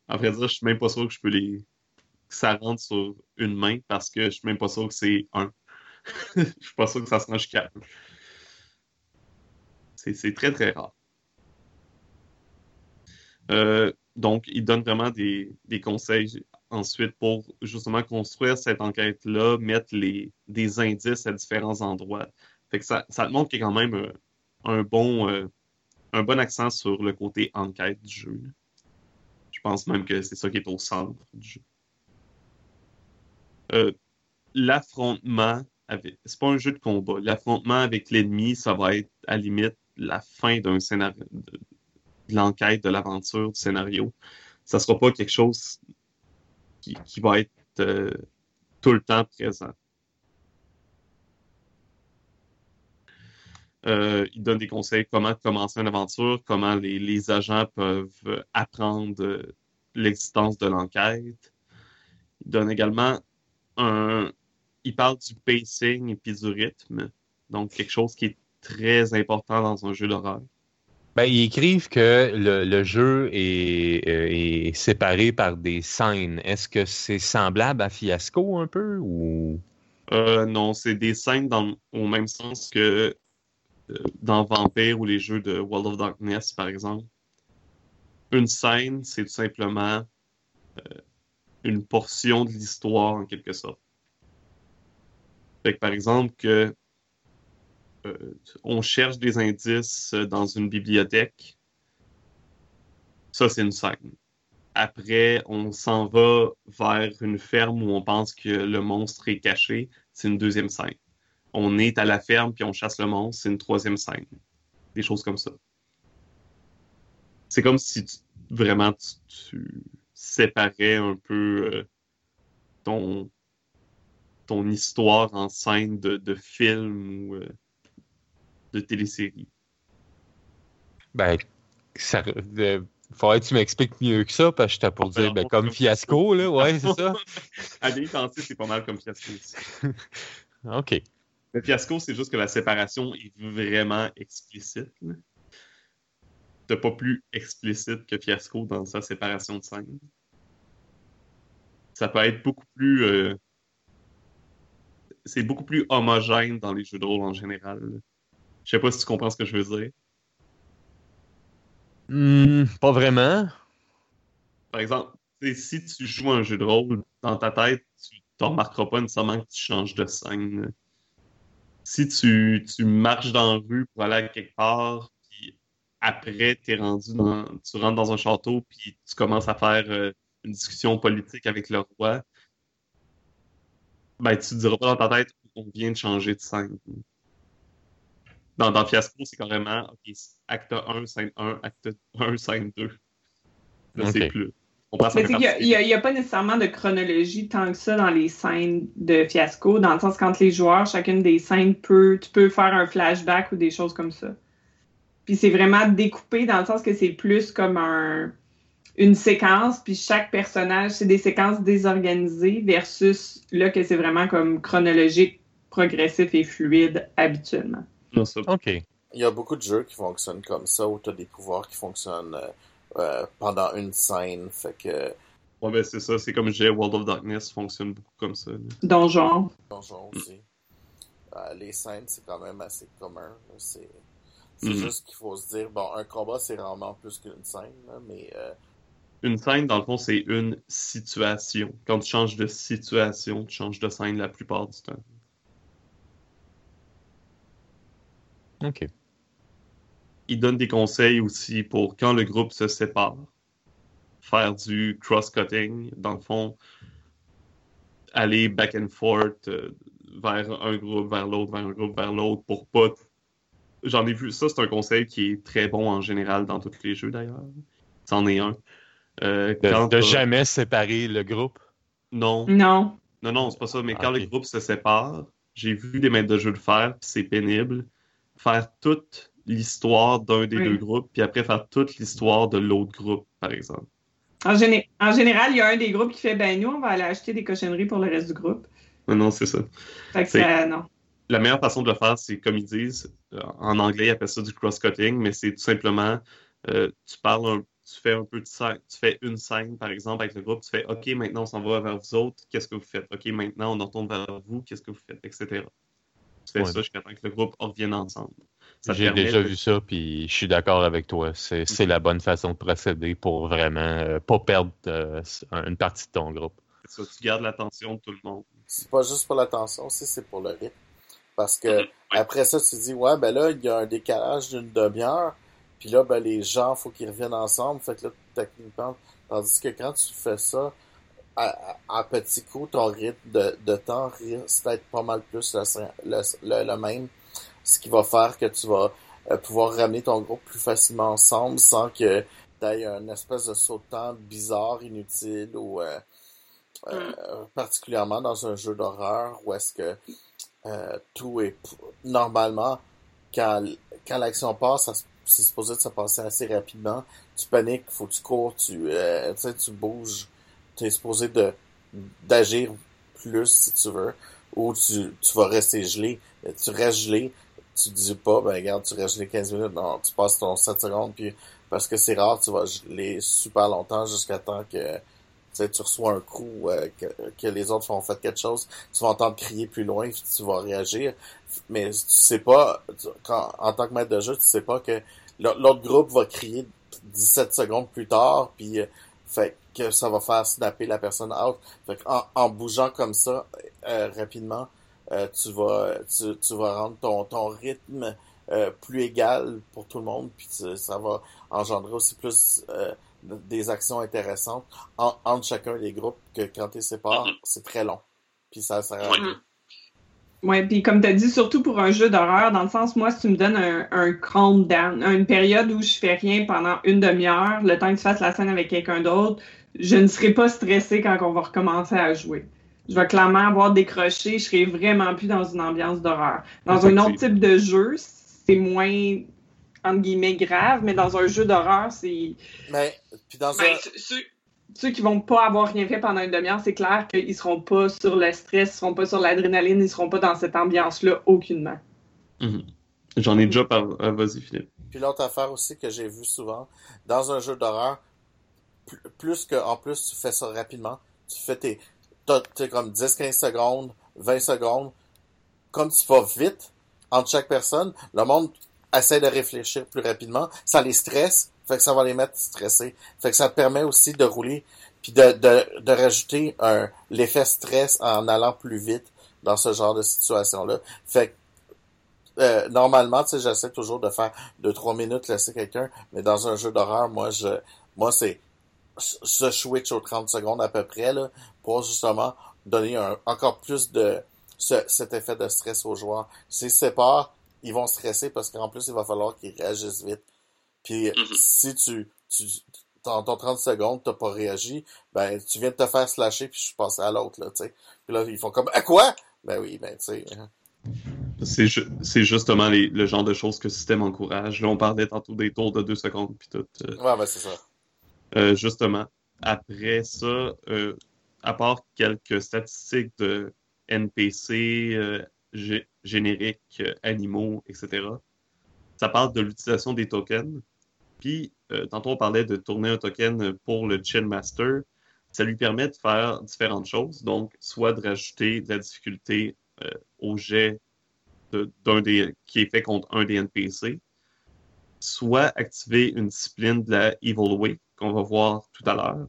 À vrai dire je suis même pas sûr que je peux les que ça rentre sur une main parce que je suis même pas sûr que c'est un. Je suis pas sûr que ça se rend jusqu'à c'est très très rare. Euh, donc, il donne vraiment des, conseils ensuite pour justement construire cette enquête-là, mettre des indices à différents endroits. Fait que ça, ça te montre qu'il y a quand même euh, un bon, euh, un bon accent sur le côté enquête du jeu. Je pense même que c'est ça qui est au centre du jeu. Euh, l'affrontement avec. C'est pas un jeu de combat. L'affrontement avec l'ennemi, ça va être à la limite la fin d'un scénario, de, l'enquête, de l'aventure, du scénario. Ça sera pas quelque chose qui, qui va être euh, tout le temps présent. Euh, il donne des conseils comment commencer une aventure, comment les, les agents peuvent apprendre l'existence de l'enquête. Il donne également un. Il parle du pacing et puis du rythme. Donc, quelque chose qui est très important dans un jeu d'horreur. Ben, ils écrivent que le, le jeu est, euh, est, séparé par des scènes. Est-ce que c'est semblable à Fiasco un peu ou? Euh, Non, c'est des scènes dans, au même sens que euh, dans Vampire ou les jeux de World of Darkness, par exemple. Une scène, c'est tout simplement euh, une portion de l'histoire en quelque sorte. Par exemple, euh, on cherche des indices dans une bibliothèque. Ça, c'est une scène. Après, on s'en va vers une ferme où on pense que le monstre est caché. C'est une deuxième scène. On est à la ferme puis on chasse le monstre. C'est une troisième scène. Des choses comme ça. C'est comme si tu, vraiment tu, tu, séparais un peu euh, ton, ton histoire en scène de, de film ou euh, de télésérie. Ben, ça, euh, faudrait que tu m'expliques mieux que ça, parce que j'étais pour dire, ben, comme fiasco, là, ouais, c'est ça. bien penser, c'est pas mal comme fiasco aussi. OK. Le fiasco, c'est juste que la séparation est vraiment explicite. C'est pas plus explicite que fiasco dans sa séparation de scène. Ça peut être beaucoup plus. Euh... C'est beaucoup plus homogène dans les jeux de rôle en général. Je sais pas si tu comprends ce que je veux dire. Mm, pas vraiment. Par exemple, si tu joues un jeu de rôle, dans ta tête, tu ne remarqueras pas nécessairement que tu changes de scène. Si tu, tu marches dans la rue pour aller à quelque part, puis après, es rendu dans, tu rentres dans un château, puis tu commences à faire euh, une discussion politique avec le roi, ben, tu te diras pas dans ta tête, on vient de changer de scène. Dans, dans Fiasco, c'est carrément okay, acte 1, scène 1, acte 1, scène 2. Là, okay. c'est plus. Il n'y a, a, pas nécessairement de chronologie tant que ça dans les scènes de Fiasco, dans le sens quand les joueurs, chacune des scènes peut, tu peux faire un flashback ou des choses comme ça. Puis c'est vraiment découpé dans le sens que c'est plus comme un, une séquence, puis chaque personnage, c'est des séquences désorganisées versus là que c'est vraiment comme chronologique, progressif et fluide habituellement. OK. Il y a beaucoup de jeux qui fonctionnent comme ça, où tu as des pouvoirs qui fonctionnent euh, pendant une scène. Fait que. Ouais, ben c'est ça. C'est comme j'ai World of Darkness fonctionne beaucoup comme ça. Là. Donjon. Donjon aussi. Mm. Euh, les scènes, c'est quand même assez commun. C'est mm -hmm. juste qu'il faut se dire, bon, un combat, c'est rarement plus qu'une scène, là, mais. Euh... Une scène, dans le fond, c'est une situation. Quand tu changes de situation, tu changes de scène la plupart du temps. OK. Il donne des conseils aussi pour quand le groupe se sépare, faire du cross-cutting, dans le fond, aller back and forth euh, vers un groupe, vers l'autre, vers un groupe, vers l'autre, pour pas. J'en ai vu, ça c'est un conseil qui est très bon en général dans tous les jeux d'ailleurs. C'en est un. Euh, de, de jamais séparer le groupe? Non. Non. Non, non, c'est pas ça. Mais ah, quand okay. le groupe se sépare, j'ai vu des maîtres de jeu le faire, puis c'est pénible faire toute l'histoire d'un des oui. deux groupes, puis après faire toute l'histoire de l'autre groupe, par exemple. En, géné en, général, il y a un des groupes qui fait ben nous, on va aller acheter des cochonneries pour le reste du groupe. Non, non c'est ça. Fait que ça, non. La meilleure façon de le faire, c'est comme ils disent, euh, en anglais, ils appellent ça du cross-cutting, mais c'est tout simplement, euh, tu parles un, tu fais un peu de scène, tu fais une scène, par exemple, avec le groupe, tu fais OK, maintenant on s'en va vers vous autres, qu'est-ce que vous faites? OK, maintenant on retourne vers vous, qu'est-ce que vous faites? Etc. Tu fais ouais. ça jusqu'à temps que le groupe revienne ensemble. J'ai déjà de... vu ça, puis je suis d'accord avec toi. C'est mm. la bonne façon de procéder pour vraiment euh, pas perdre euh, une partie de ton groupe. Ça, tu gardes l'attention de tout le monde. C'est pas juste pour l'attention, c'est pour le rythme. Parce que après ça, tu dis, ouais, ben là, il y a un décalage d'une demi-heure. Puis là, ben, les gens, faut qu'ils reviennent ensemble. Fait que là, techniquement, tandis que quand tu fais ça, à, à, petit coup, ton rythme de, de temps risque d'être pas mal plus le, le, même. Ce qui va faire que tu vas euh, pouvoir ramener ton groupe plus facilement ensemble sans que tu aies une espèce de saut de temps bizarre, inutile ou euh, euh, mm. particulièrement dans un jeu d'horreur où est-ce que tout est normalement quand, quand l'action passe, c'est supposé de se passer assez rapidement. Tu paniques, faut que tu cours, tu, euh, tu bouges. Tu es supposé de d'agir plus si tu veux. Ou tu, tu vas rester gelé. Tu restes gelé. Tu dis pas, ben regarde, tu restes gelé 15 minutes. Non, tu passes ton 7 secondes. Puis, parce que c'est rare, tu vas geler super longtemps jusqu'à temps que tu reçois un coup, euh, que, les autres font fait quelque chose, tu vas entendre crier plus loin, tu vas réagir. Mais tu sais pas, quand, en tant que maître de jeu, tu sais pas que l'autre groupe va crier 17 secondes plus tard, puis euh, fait que ça va faire snapper la personne out. Fait en, en bougeant comme ça euh, rapidement, tu vas tu, tu, vas rendre ton, ton rythme plus égal pour tout le monde, puis ça va engendrer aussi plus des actions intéressantes entre chacun des groupes que quand tu sépares, mm-hmm. c'est très long. Puis ça sert à rien. Oui, puis comme tu as dit, surtout pour un jeu d'horreur, dans le sens, moi, si tu me donnes un, un down, une période où je fais rien pendant une demi-heure, le temps que tu fasses la scène avec quelqu'un d'autre, je ne serai pas stressé quand on va recommencer à jouer. Je vais clairement avoir décroché, je serai vraiment plus dans une ambiance d'horreur. Dans un autre type de jeu, c'est moins entre guillemets grave, mais dans un jeu d'horreur, c'est. Mais puis dans ben, ceux, ceux, qui vont pas avoir rien fait pendant une demi-heure, c'est clair qu'ils seront pas sur le stress, ils seront pas sur l'adrénaline, ils seront pas dans cette ambiance-là aucunement. Mhm. J'en ai déjà parlé. Ah, vas-y, Philippe. Puis l'autre affaire aussi que j'ai vu souvent, dans un jeu d'horreur, plus que en plus tu fais ça rapidement, tu fais tes. T'as comme 10-15 secondes, 20 secondes. Comme tu vas vite entre chaque personne, le monde essaie de réfléchir plus rapidement. Ça les stresse, fait que ça va les mettre stressés. Fait que ça te permet aussi de rouler puis de, de, de rajouter un l'effet stress en allant plus vite dans ce genre de situation-là. Fait que euh, normalement, tu sais, j'essaie toujours de faire deux trois minutes laisser quelqu'un, mais dans un jeu d'horreur, moi je moi c'est je switch aux 30 secondes à peu près là pour justement donner un, encore plus de ce, cet effet de stress aux joueurs. Si c'est pas ils vont stresser parce qu'en plus, il va falloir qu'ils réagissent vite. Puis mhm. si tu, tu dans ton 30 secondes, t'as pas réagi, ben tu viens de te faire slasher puis je suis passé à l'autre, là, tu sais. Puis là, ils font comme À quoi? Ben oui, ben tu sais. Hein. C'est justement le genre de choses que le système encourage. Là, on parlait tantôt des tours de deux secondes puis tout. Euh, ouais, ben c'est ça. Euh, justement, après ça, euh, à part quelques statistiques de NPC, génériques, euh, animaux, etc. Ça parle de l'utilisation des tokens. Puis, euh, tantôt, on parlait de tourner un token pour le Chill Master. Ça lui permet de faire différentes choses. Donc, soit de rajouter de la difficulté euh, au jet d'un des, qui est fait contre un des NPC, soit activer une discipline de la Evil Way, qu'on va voir tout à l'heure,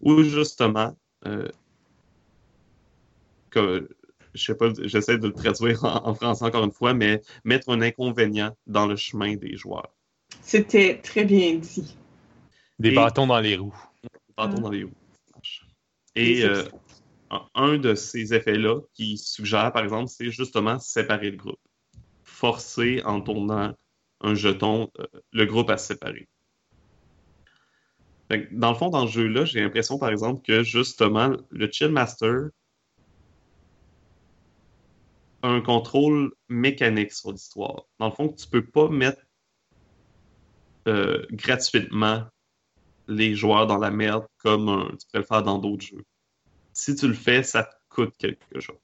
ou justement, que, je sais pas, j'essaie de le traduire en, français encore une fois, mais mettre un inconvénient dans le chemin des joueurs. C'était très bien dit. Des bâtons dans les roues. Des bâtons dans les roues. Et euh, un de ces effets-là qui suggère, par exemple, c'est justement séparer le groupe. Forcer en tournant un jeton euh, le groupe à se séparer. Dans le fond, dans ce jeu-là, j'ai l'impression, par exemple, que justement, le Chill Master un contrôle mécanique sur l'histoire. Dans le fond, tu peux pas mettre euh, gratuitement les joueurs dans la merde comme tu peux le faire dans d'autres jeux. Si tu le fais, ça te coûte quelque chose.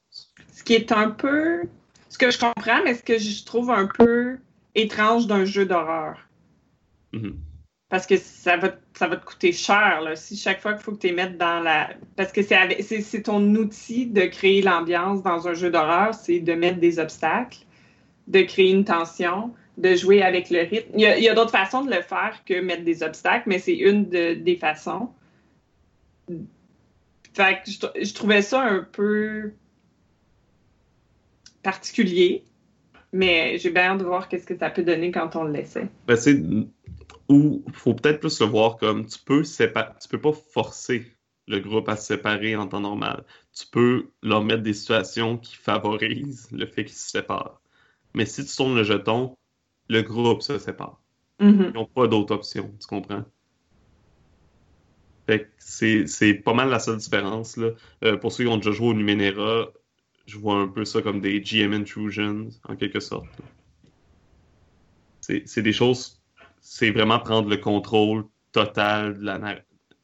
Ce qui est un peu ce que je comprends, mais ce que je trouve un peu étrange d'un jeu d'horreur. Mm-hmm. Parce que ça va, ça va te coûter cher, là, si chaque fois qu'il faut que tu les mettes dans la... Parce que c'est ton outil de créer l'ambiance dans un jeu d'horreur, c'est de mettre des obstacles, de créer une tension, de jouer avec le rythme. Il y a, d'autres façons de le faire que mettre des obstacles, mais c'est une des façons. Fait que je, trouvais ça un peu particulier, mais j'ai bien hâte de voir qu'est-ce que ça peut donner quand on le laissait. Ben, Ou faut peut-être plus le voir comme tu peux tu peux pas forcer le groupe à se séparer en temps normal. Tu peux leur mettre des situations qui favorisent le fait qu'ils se séparent. Mais si tu tournes le jeton, le groupe se sépare. Mhm. Ils n'ont pas d'autre option, tu comprends? Fait que c'est pas mal la seule différence. Là. Euh, pour ceux qui ont déjà joué au Numenera, je vois un peu ça comme des GM Intrusions, en quelque sorte. C'est des choses, c'est vraiment prendre le contrôle total de la,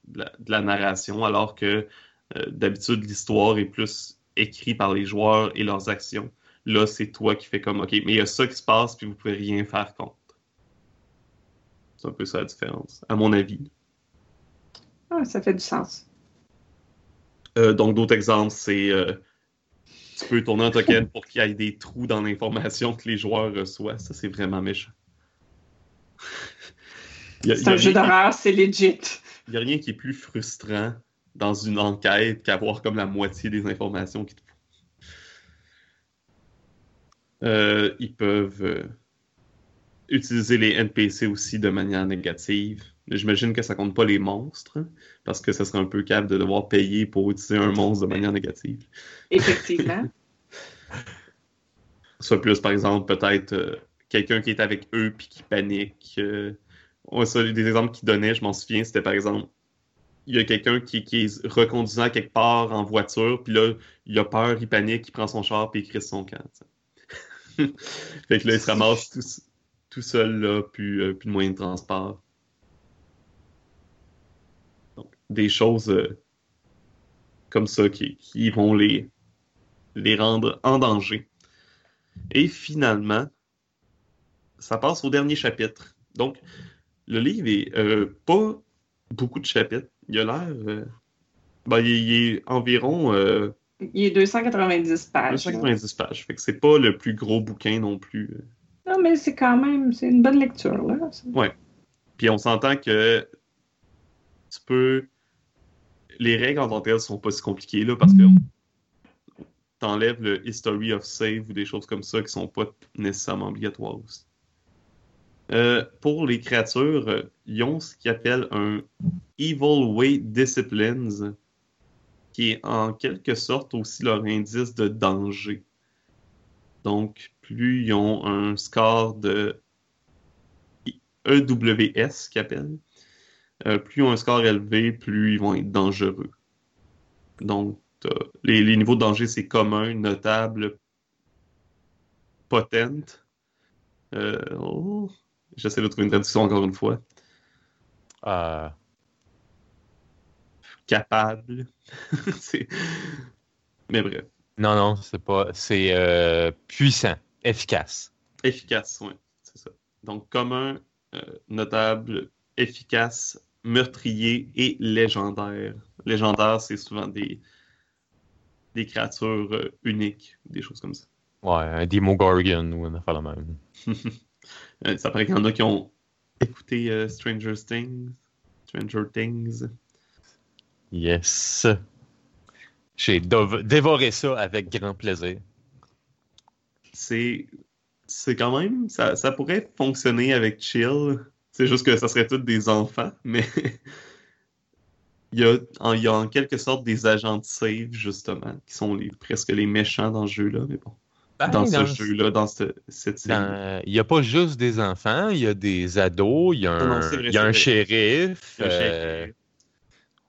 de la, narration, alors que euh, d'habitude, l'histoire est plus écrite par les joueurs et leurs actions. Là, c'est toi qui fais comme, OK, mais il y a ça qui se passe, puis vous pouvez rien faire contre. C'est un peu ça la différence, à mon avis. Ah, ça fait du sens. Euh, donc, d'autres exemples, c'est euh, tu peux tourner un token pour qu'il y ait des trous dans l'information que les joueurs reçoivent. Ça, c'est vraiment méchant. C'est un jeu d'horreur, c'est legit. Il n'y a rien qui est plus frustrant dans une enquête qu'avoir comme la moitié des informations qu'il te. Euh, ils peuvent euh, utiliser les NPC aussi de manière négative. J'imagine que ça compte pas les monstres, hein, parce que ça serait un peu calme de devoir payer pour utiliser un monstre de manière négative. Effectivement. Soit plus, par exemple, peut-être euh, quelqu'un qui est avec eux puis qui panique. Euh, ça, des exemples qu'il donnait, je m'en souviens, c'était par exemple, il y a quelqu'un qui, est reconduisant quelque part en voiture, puis là, il a peur, il panique, il prend son char puis il crie son camp. fait que là, il se ramasse tout, seul, là, puis, euh, plus de moyen de transport. des choses euh, comme ça qui, vont les, les rendre en danger. Et finalement, ça passe au dernier chapitre. Donc, le livre est euh, pas beaucoup de chapitres. Il a l'air. Euh, ben, il, est environ. il est 290 pages. 290 pages. Fait que c'est pas le plus gros bouquin non plus. Non, mais c'est quand même. C'est une bonne lecture, là. Ouais. Puis on s'entend que tu peux les règles en tant que sont pas si compliquées là, parce que t'enlèves le history of save ou des choses comme ça qui sont pas nécessairement obligatoires aussi. Euh, pour les créatures, euh, ils ont ce qu'ils appellent un Evil Way Disciplines, qui est en quelque sorte aussi leur indice de danger. Donc, plus ils ont un score de EWS, qu'ils appellent, euh, plus ils ont un score élevé, plus ils vont être dangereux. Donc, les, niveaux de danger, c'est commun, notable, potente. Euh, oh, j'essaie de trouver une traduction encore une fois. Euh. Capable. Mais bref. Non, non, c'est pas. C'est puissant, efficace. Efficace, oui, c'est ça. Donc, commun, notable, efficace, meurtrier et légendaire. Légendaire, c'est souvent des, des créatures euh, uniques, des choses comme ça. Ouais, un Demogorgon ou une affaire la même. Euh, ça paraît qu'il y en a qui ont écouté euh, Stranger Things. Stranger Things. Yes. J'ai dévoré ça avec grand plaisir. C'est. C'est quand même. Ça, ça pourrait fonctionner avec Chill. C'est juste que ça serait tous des enfants, mais il, y a, en, il y a en quelque sorte des agents de save, justement, qui sont les, presque les méchants dans ce jeu-là, mais bon. Dans, ce jeu-là, dans cette, série. Il n'y a pas juste des enfants, il y a des ados, il y a un, il y a un shérif. Euh...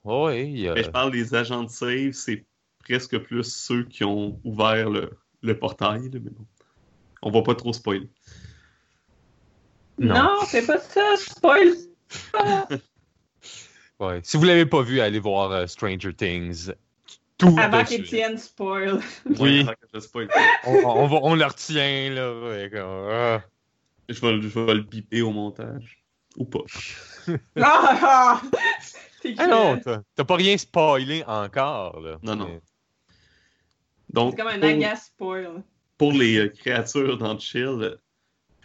Oui, Mais je parle des agents de save, c'est presque plus ceux qui ont ouvert le, le portail, mais bon. On va pas trop spoiler. Non, c'est pas ça, spoil ouais. Si vous l'avez pas vu, allez voir euh, Stranger Things. Tout Avant qu'Étienne spoil. Oui. on, on, on, le retient, là. Ah. Je, vais, je vais le biper au montage. Ou pas. ah, ah non, t'as pas rien spoilé encore, là. Non, non. C'est comme un agace spoil. Pour les euh, créatures dans Chill,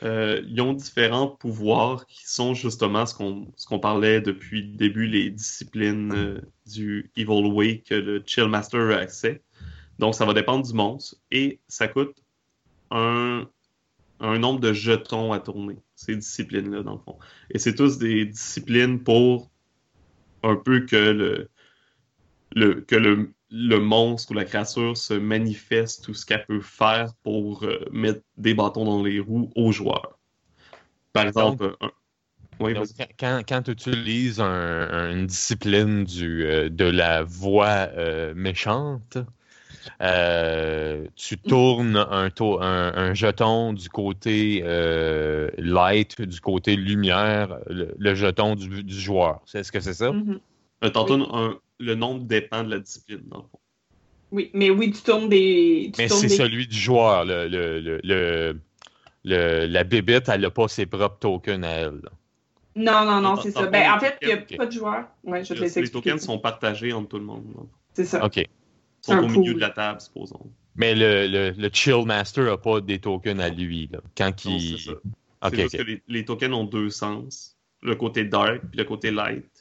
euh, ils ont différents pouvoirs qui sont justement ce qu'on parlait depuis le début, les disciplines euh, du Evil Way que le Chill Master a accès. Donc, ça va dépendre du monstre et ça coûte un un nombre de jetons à tourner, ces disciplines-là, dans le fond. Et c'est tous des disciplines pour un peu que le, le, que le, le monstre ou la créature se manifeste tout ce qu'elle peut faire pour euh, mettre des bâtons dans les roues aux joueurs. Par exemple, un- oui, Donc, quand, quand tu utilises un- une discipline du, euh, de la voix euh, méchante, euh, tu tournes un, tau- un, un jeton du côté euh, light, du côté lumière, le, le jeton du, du joueur. Est-ce que c'est ça? Euh, tantôt, un- le nombre dépend de la discipline, dans le fond. Oui, mais oui, tu tournes des. Tu Mais c'est des... celui du joueur. Le, le, le, le- le- la bébête, elle n'a pas ses propres tokens à elle. là. Non, non, non, c'est ça. Ben, en fait, il n'y a pas de joueur. Ouais, je vais te laisser Les tokens sont partagés entre tout le monde. C'est ça. OK. Ils sont Un au milieu de la table, supposons. Mais le, le, le Chill Master n'a pas des tokens à lui. Là. Quand Non, il. c'est ça. Juste que les, les tokens ont deux sens. Le côté dark puis le côté light.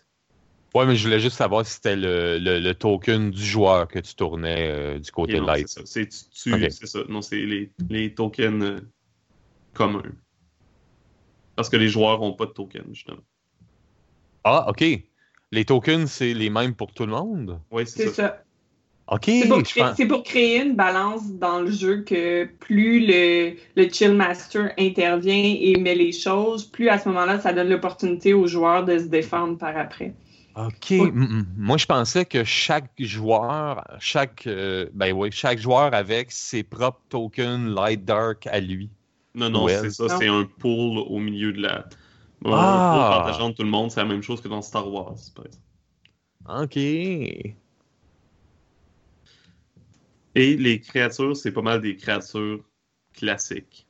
Ouais, mais je voulais juste savoir si c'était le, le, le token du joueur que tu tournais euh, du côté non, light. C'est ça. C'est tu, tu- Ok. c'est ça. Non, c'est les, les tokens euh, communs. Parce que les joueurs n'ont pas de tokens, justement. Ah, OK. Les tokens, c'est les mêmes pour tout le monde? Oui, c'est C'est ça. ça. OK. C'est pour, créer- pense- c'est pour créer une balance dans le jeu que plus le, le Chill Master intervient et met les choses, plus à ce moment-là, ça donne l'opportunité aux joueurs de se défendre par après. OK. Mm, mm. Moi, je pensais que chaque joueur, chaque, euh, ben oui, chaque joueur avec ses propres tokens light dark à lui. Non, non, c'est ça. C'est un pool au milieu de la. Un Ah. pool partageant tout le monde, c'est la même chose que dans Star Wars, par exemple. OK. Et les créatures, c'est pas mal des créatures classiques.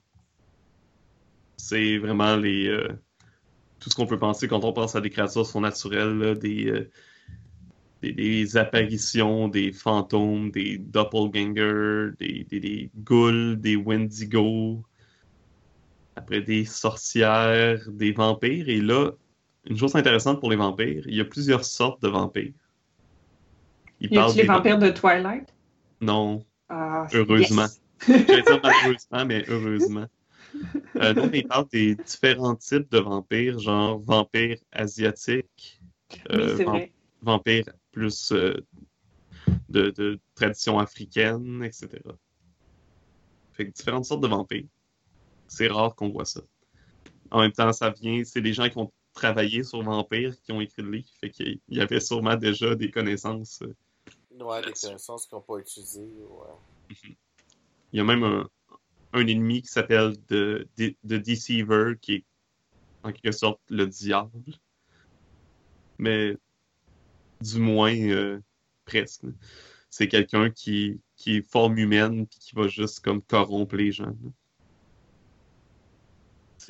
C'est vraiment les euh, tout ce qu'on peut penser quand on pense à des créatures surnaturelles, là, des, euh, des, des apparitions, des fantômes, des doppelgangers, des, des, des ghouls, des wendigo, après des sorcières, des vampires. Et là, une chose intéressante pour les vampires, il y a plusieurs sortes de vampires. Ils Y a-tu les vampires de Twilight? Non, Ah, Heureusement. yes. J'allais dire malheureusement, mais heureusement. Euh, non, il parle des différents types de vampires, genre vampires asiatiques, euh, vampires plus euh, de, de tradition africaine, etc. Fait que différentes sortes de vampires. C'est rare qu'on voit ça. En même temps, ça vient, c'est des gens qui ont travaillé sur vampires qui ont écrit le livre, fait qu'il y avait sûrement déjà des connaissances. euh, Ouais, des connaissances qu'on n'a pas utilisées. Ouais. Il y a même un, un ennemi qui s'appelle The, The- Deceiver, qui est en quelque sorte le diable. Mais du moins, euh, presque. C'est quelqu'un qui, qui est forme humaine puis qui va juste comme corrompre les gens.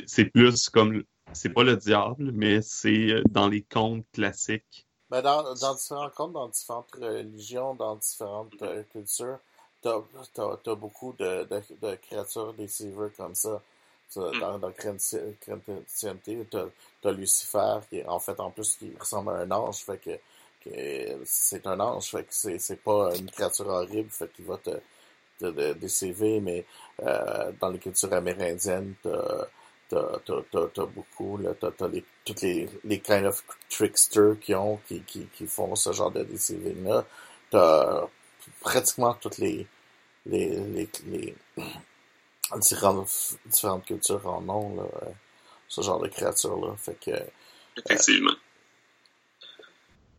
c'est plus comme. C'est pas le diable, mais c'est euh, dans les contes classiques. Ben dans, dans différents contes, dans différentes religions, dans différentes euh, cultures, t'as as, beaucoup de, de, de créatures deceivers comme ça. T'as- Dans, dans t'as as Lucifer, qui est en fait en plus qui ressemble à un ange, fait que, que c'est un ange, fait que c'est c'est pas une créature horrible, fait qu'il va te, te, te déceiver, mais euh, dans les cultures amérindiennes, t'as t'as t'as- t'as- t'as beaucoup, là, t'as t'as les, toutes les, les kind of tricksters qui ont, qui, qui, qui font ce genre de deceiving-là. T'as pratiquement toutes les, les, les, les différentes, différentes cultures en ont, là, euh, ce genre de créatures-là. Fait que, Effectivement.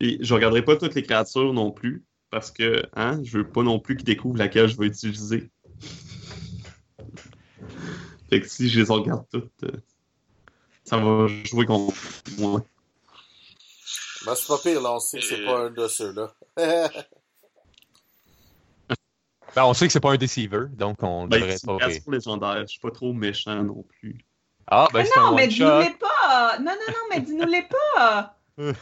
Et je regarderai pas toutes les créatures non plus, parce que hein, je veux pas non plus qu'ils découvrent laquelle je vais utiliser. fait que si je les regarde toutes, euh, ça va jouer contre moi. ben, c'est pas pire, là, on sait que c'est pas un de ceux-là. Ben, on sait que c'est pas un deceiver, donc on Ben, devrait c'est pas créature légendaire, je suis pas trop méchant non plus. Ah, ben Mais c'est un non, mais one dis-nous shot. les pas! Non, non, non, mais dis-nous les pas! Mais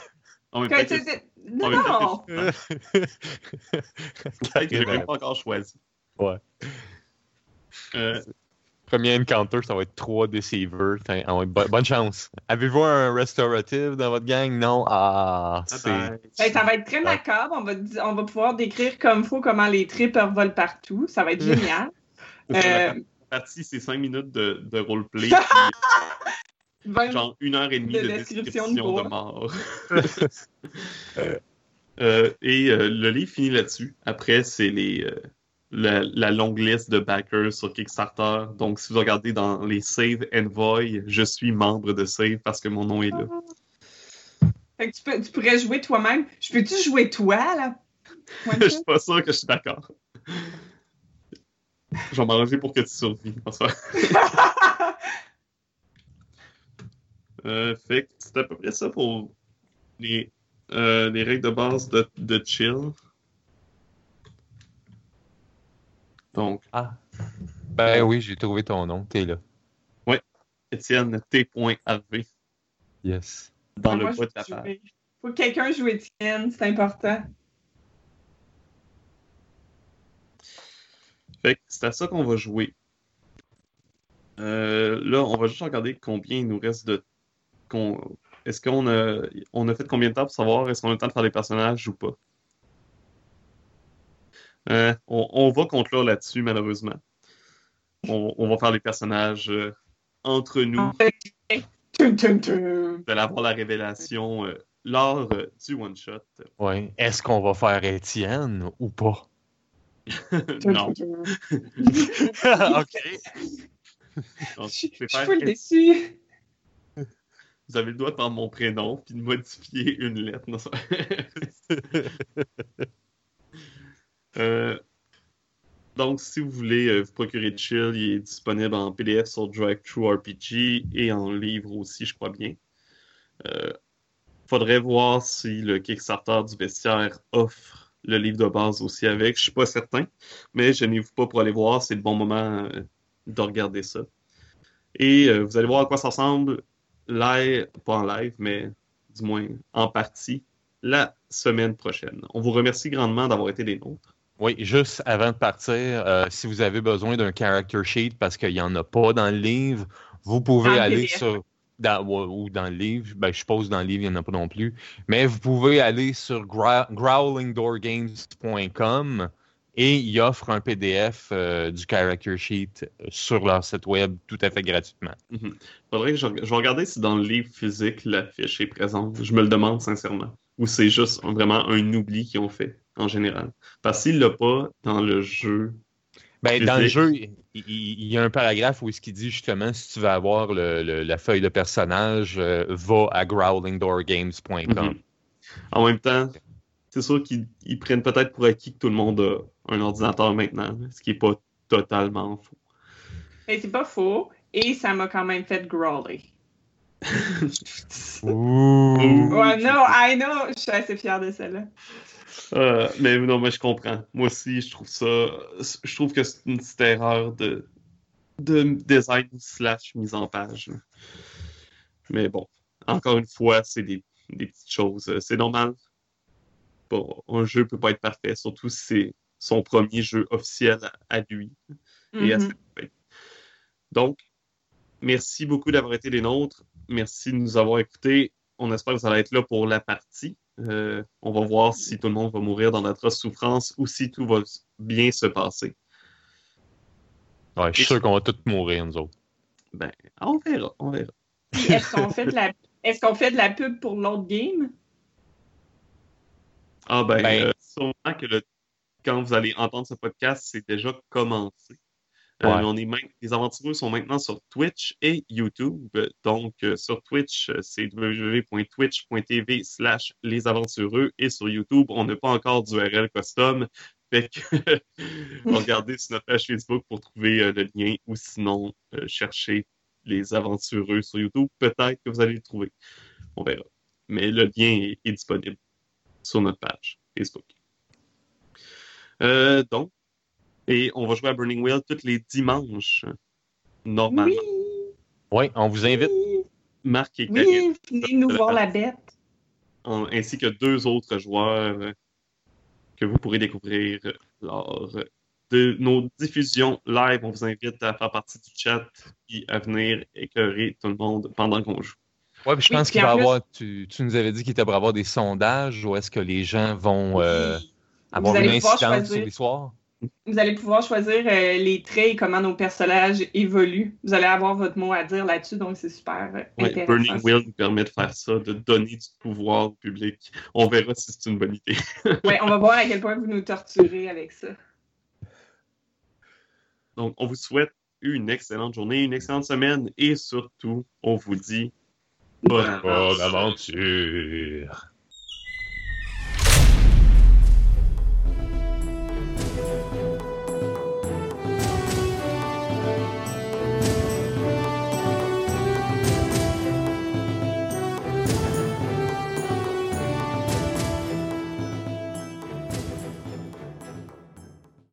Que Non, non! peut-être que je- peut-être que j'ai même pas encore choisi. Ouais. Euh, Premier encounter, ça va être trois deceivers. Enfin, ah bonne chance. Avez-vous un restorative dans votre gang? Non? Ah, bye c'est... Ben, ça va être très macabre. On va, di- on va pouvoir décrire comme faut comment les tripes revolent partout. Ça va être génial. Euh, partie, c'est 5 minutes de, de roleplay. puis 20 genre une heure et demie De de, description description, de mort. Euh, et euh, le livre finit là-dessus. Après, c'est les la, longue liste de backers sur Kickstarter. Donc, si vous regardez dans les Save Envoy, je suis membre de Save parce que mon nom est là. Fait que tu, peux, tu pourrais jouer toi-même. Je peux-tu jouer toi, là? Je suis pas sûr que je suis d'accord. Je vais m'arranger pour que tu survives. Euh, fait que c'est à peu près ça pour les, euh, les règles de base de, de chill. Donc, Ah. Ben oui, j'ai trouvé ton nom. T'es là. Étienne T.Harvey Yes. dans Ouais, le moi, bas de la page. Faut que quelqu'un joue Étienne, c'est important. Fait que c'est à ça qu'on va jouer. Euh, là, on va juste regarder combien il nous reste de. qu'on- Est-ce qu'on a... on a fait combien de temps pour savoir est-ce qu'on a le temps de faire des personnages ou pas? Euh, on, on va conclure là-dessus, malheureusement. On, on va faire les personnages euh, entre nous. Vous allez avoir la révélation euh, lors euh, du one-shot. Ouais. Est-ce qu'on va faire Étienne ou pas? non. ok. Donc, Je je vais je suis full déçue. Vous avez le droit de prendre mon prénom puis de modifier une lettre. Euh, donc, si vous voulez euh, vous procurer Chill, il est disponible en PDF sur DriveThruRPG et en livre aussi, je crois bien. Euh, faudrait voir si le Kickstarter du bestiaire offre le livre de base aussi avec. Je suis pas certain, mais je n'y vous pas pour aller voir. C'est le bon moment euh, de regarder ça. Et vous allez voir à quoi ça ressemble live, pas en live, mais du moins en partie, la semaine prochaine. On vous remercie grandement d'avoir été des nôtres. Oui, juste avant de partir, euh, si vous avez besoin d'un character sheet parce qu'il n'y en a pas dans le livre, vous pouvez Dans aller sur. dans- ou ou dans le livre, ben, je suppose dans le livre, il n'y en a pas non plus. Mais vous pouvez aller sur growlingdoorgames.com et ils offrent un PDF euh, du character sheet sur leur site web tout à fait gratuitement. Faudrait que je, je vais regarder si dans le livre physique la fiche est présente. Je me le demande sincèrement. Ou c'est juste vraiment un oubli qu'ils ont fait en général? Parce s'il l'a pas dans le jeu, Ben, dans le jeu, il, y a un paragraphe où ce qui dit justement si tu veux avoir le- le- la feuille de personnage, euh, va à growlingdoorgames.com. Mhm. En même temps, c'est sûr qu'ils ils prennent peut-être pour acquis que tout le monde a un ordinateur maintenant, ce qui est pas totalement faux. Mais c'est pas faux. Et ça m'a quand même fait growler. Ouh. Ouais, non, I know. Je suis assez fière de celle-là. Euh, mais non, mais je comprends. Moi aussi, je trouve ça. Je trouve que c'est une petite erreur de, de design slash mise en page. Mais bon, encore une fois, c'est des, des petites choses. C'est normal. Bon, un jeu peut pas être parfait, surtout si c'est son premier jeu officiel à, à lui. et à Mhm. fin. Donc, merci beaucoup d'avoir été des nôtres. Merci de nous avoir écoutés. On espère que vous allez être là pour la partie. Euh, on va voir si tout le monde va mourir dans d'atroces souffrances ou si tout va bien se passer. Ouais, je suis sûr qu'on va tous mourir, nous autres. Ben, on verra, on verra. Puis, Est-ce qu'on fait de la est-ce qu'on fait de la pub pour l'autre game? Ah ben, Ben- euh, sûrement que le- quand vous allez entendre ce podcast, c'est déjà commencé. Euh, Ouais. on est même, les aventureux sont maintenant sur Twitch et YouTube. Donc, euh, sur Twitch, euh, c'est www.twitch.tv slash les aventureux. Et sur YouTube, on n'a pas encore d'URL custom. Fait que regardez sur notre page Facebook pour trouver le lien ou sinon, cherchez les aventureux sur YouTube. Peut-être que vous allez le trouver. On verra. Mais le lien est- est disponible sur notre page Facebook. Euh, donc, et on va jouer à Burning Wheel tous les dimanches, normalement. Oui! Oui, on vous invite. Oui! Marc et Karine, Oui! Venez nous voir la bête. en- ainsi que deux autres joueurs que vous pourrez découvrir lors de nos diffusions live. On vous invite à faire partie du chat et à venir écœurer tout le monde pendant qu'on joue. Ouais, puis je Oui, pense qu'il va plus- avoir. Tu, tu nous avais dit qu'il était pour avoir des sondages où est-ce que les gens vont euh, avoir Vous une incidence sur les soirs? Vous allez pouvoir choisir euh, les traits et comment nos personnages évoluent. Vous allez avoir votre mot à dire là-dessus, donc c'est super euh, Ouais, intéressant. Burning Wheel nous permet de faire ça, de donner du pouvoir au public. On verra si c'est une bonne idée. Ouais, on va voir à quel point vous nous torturez avec ça. Donc, on vous souhaite une excellente journée, une excellente semaine et surtout, on vous dit bonne Bonne aventure.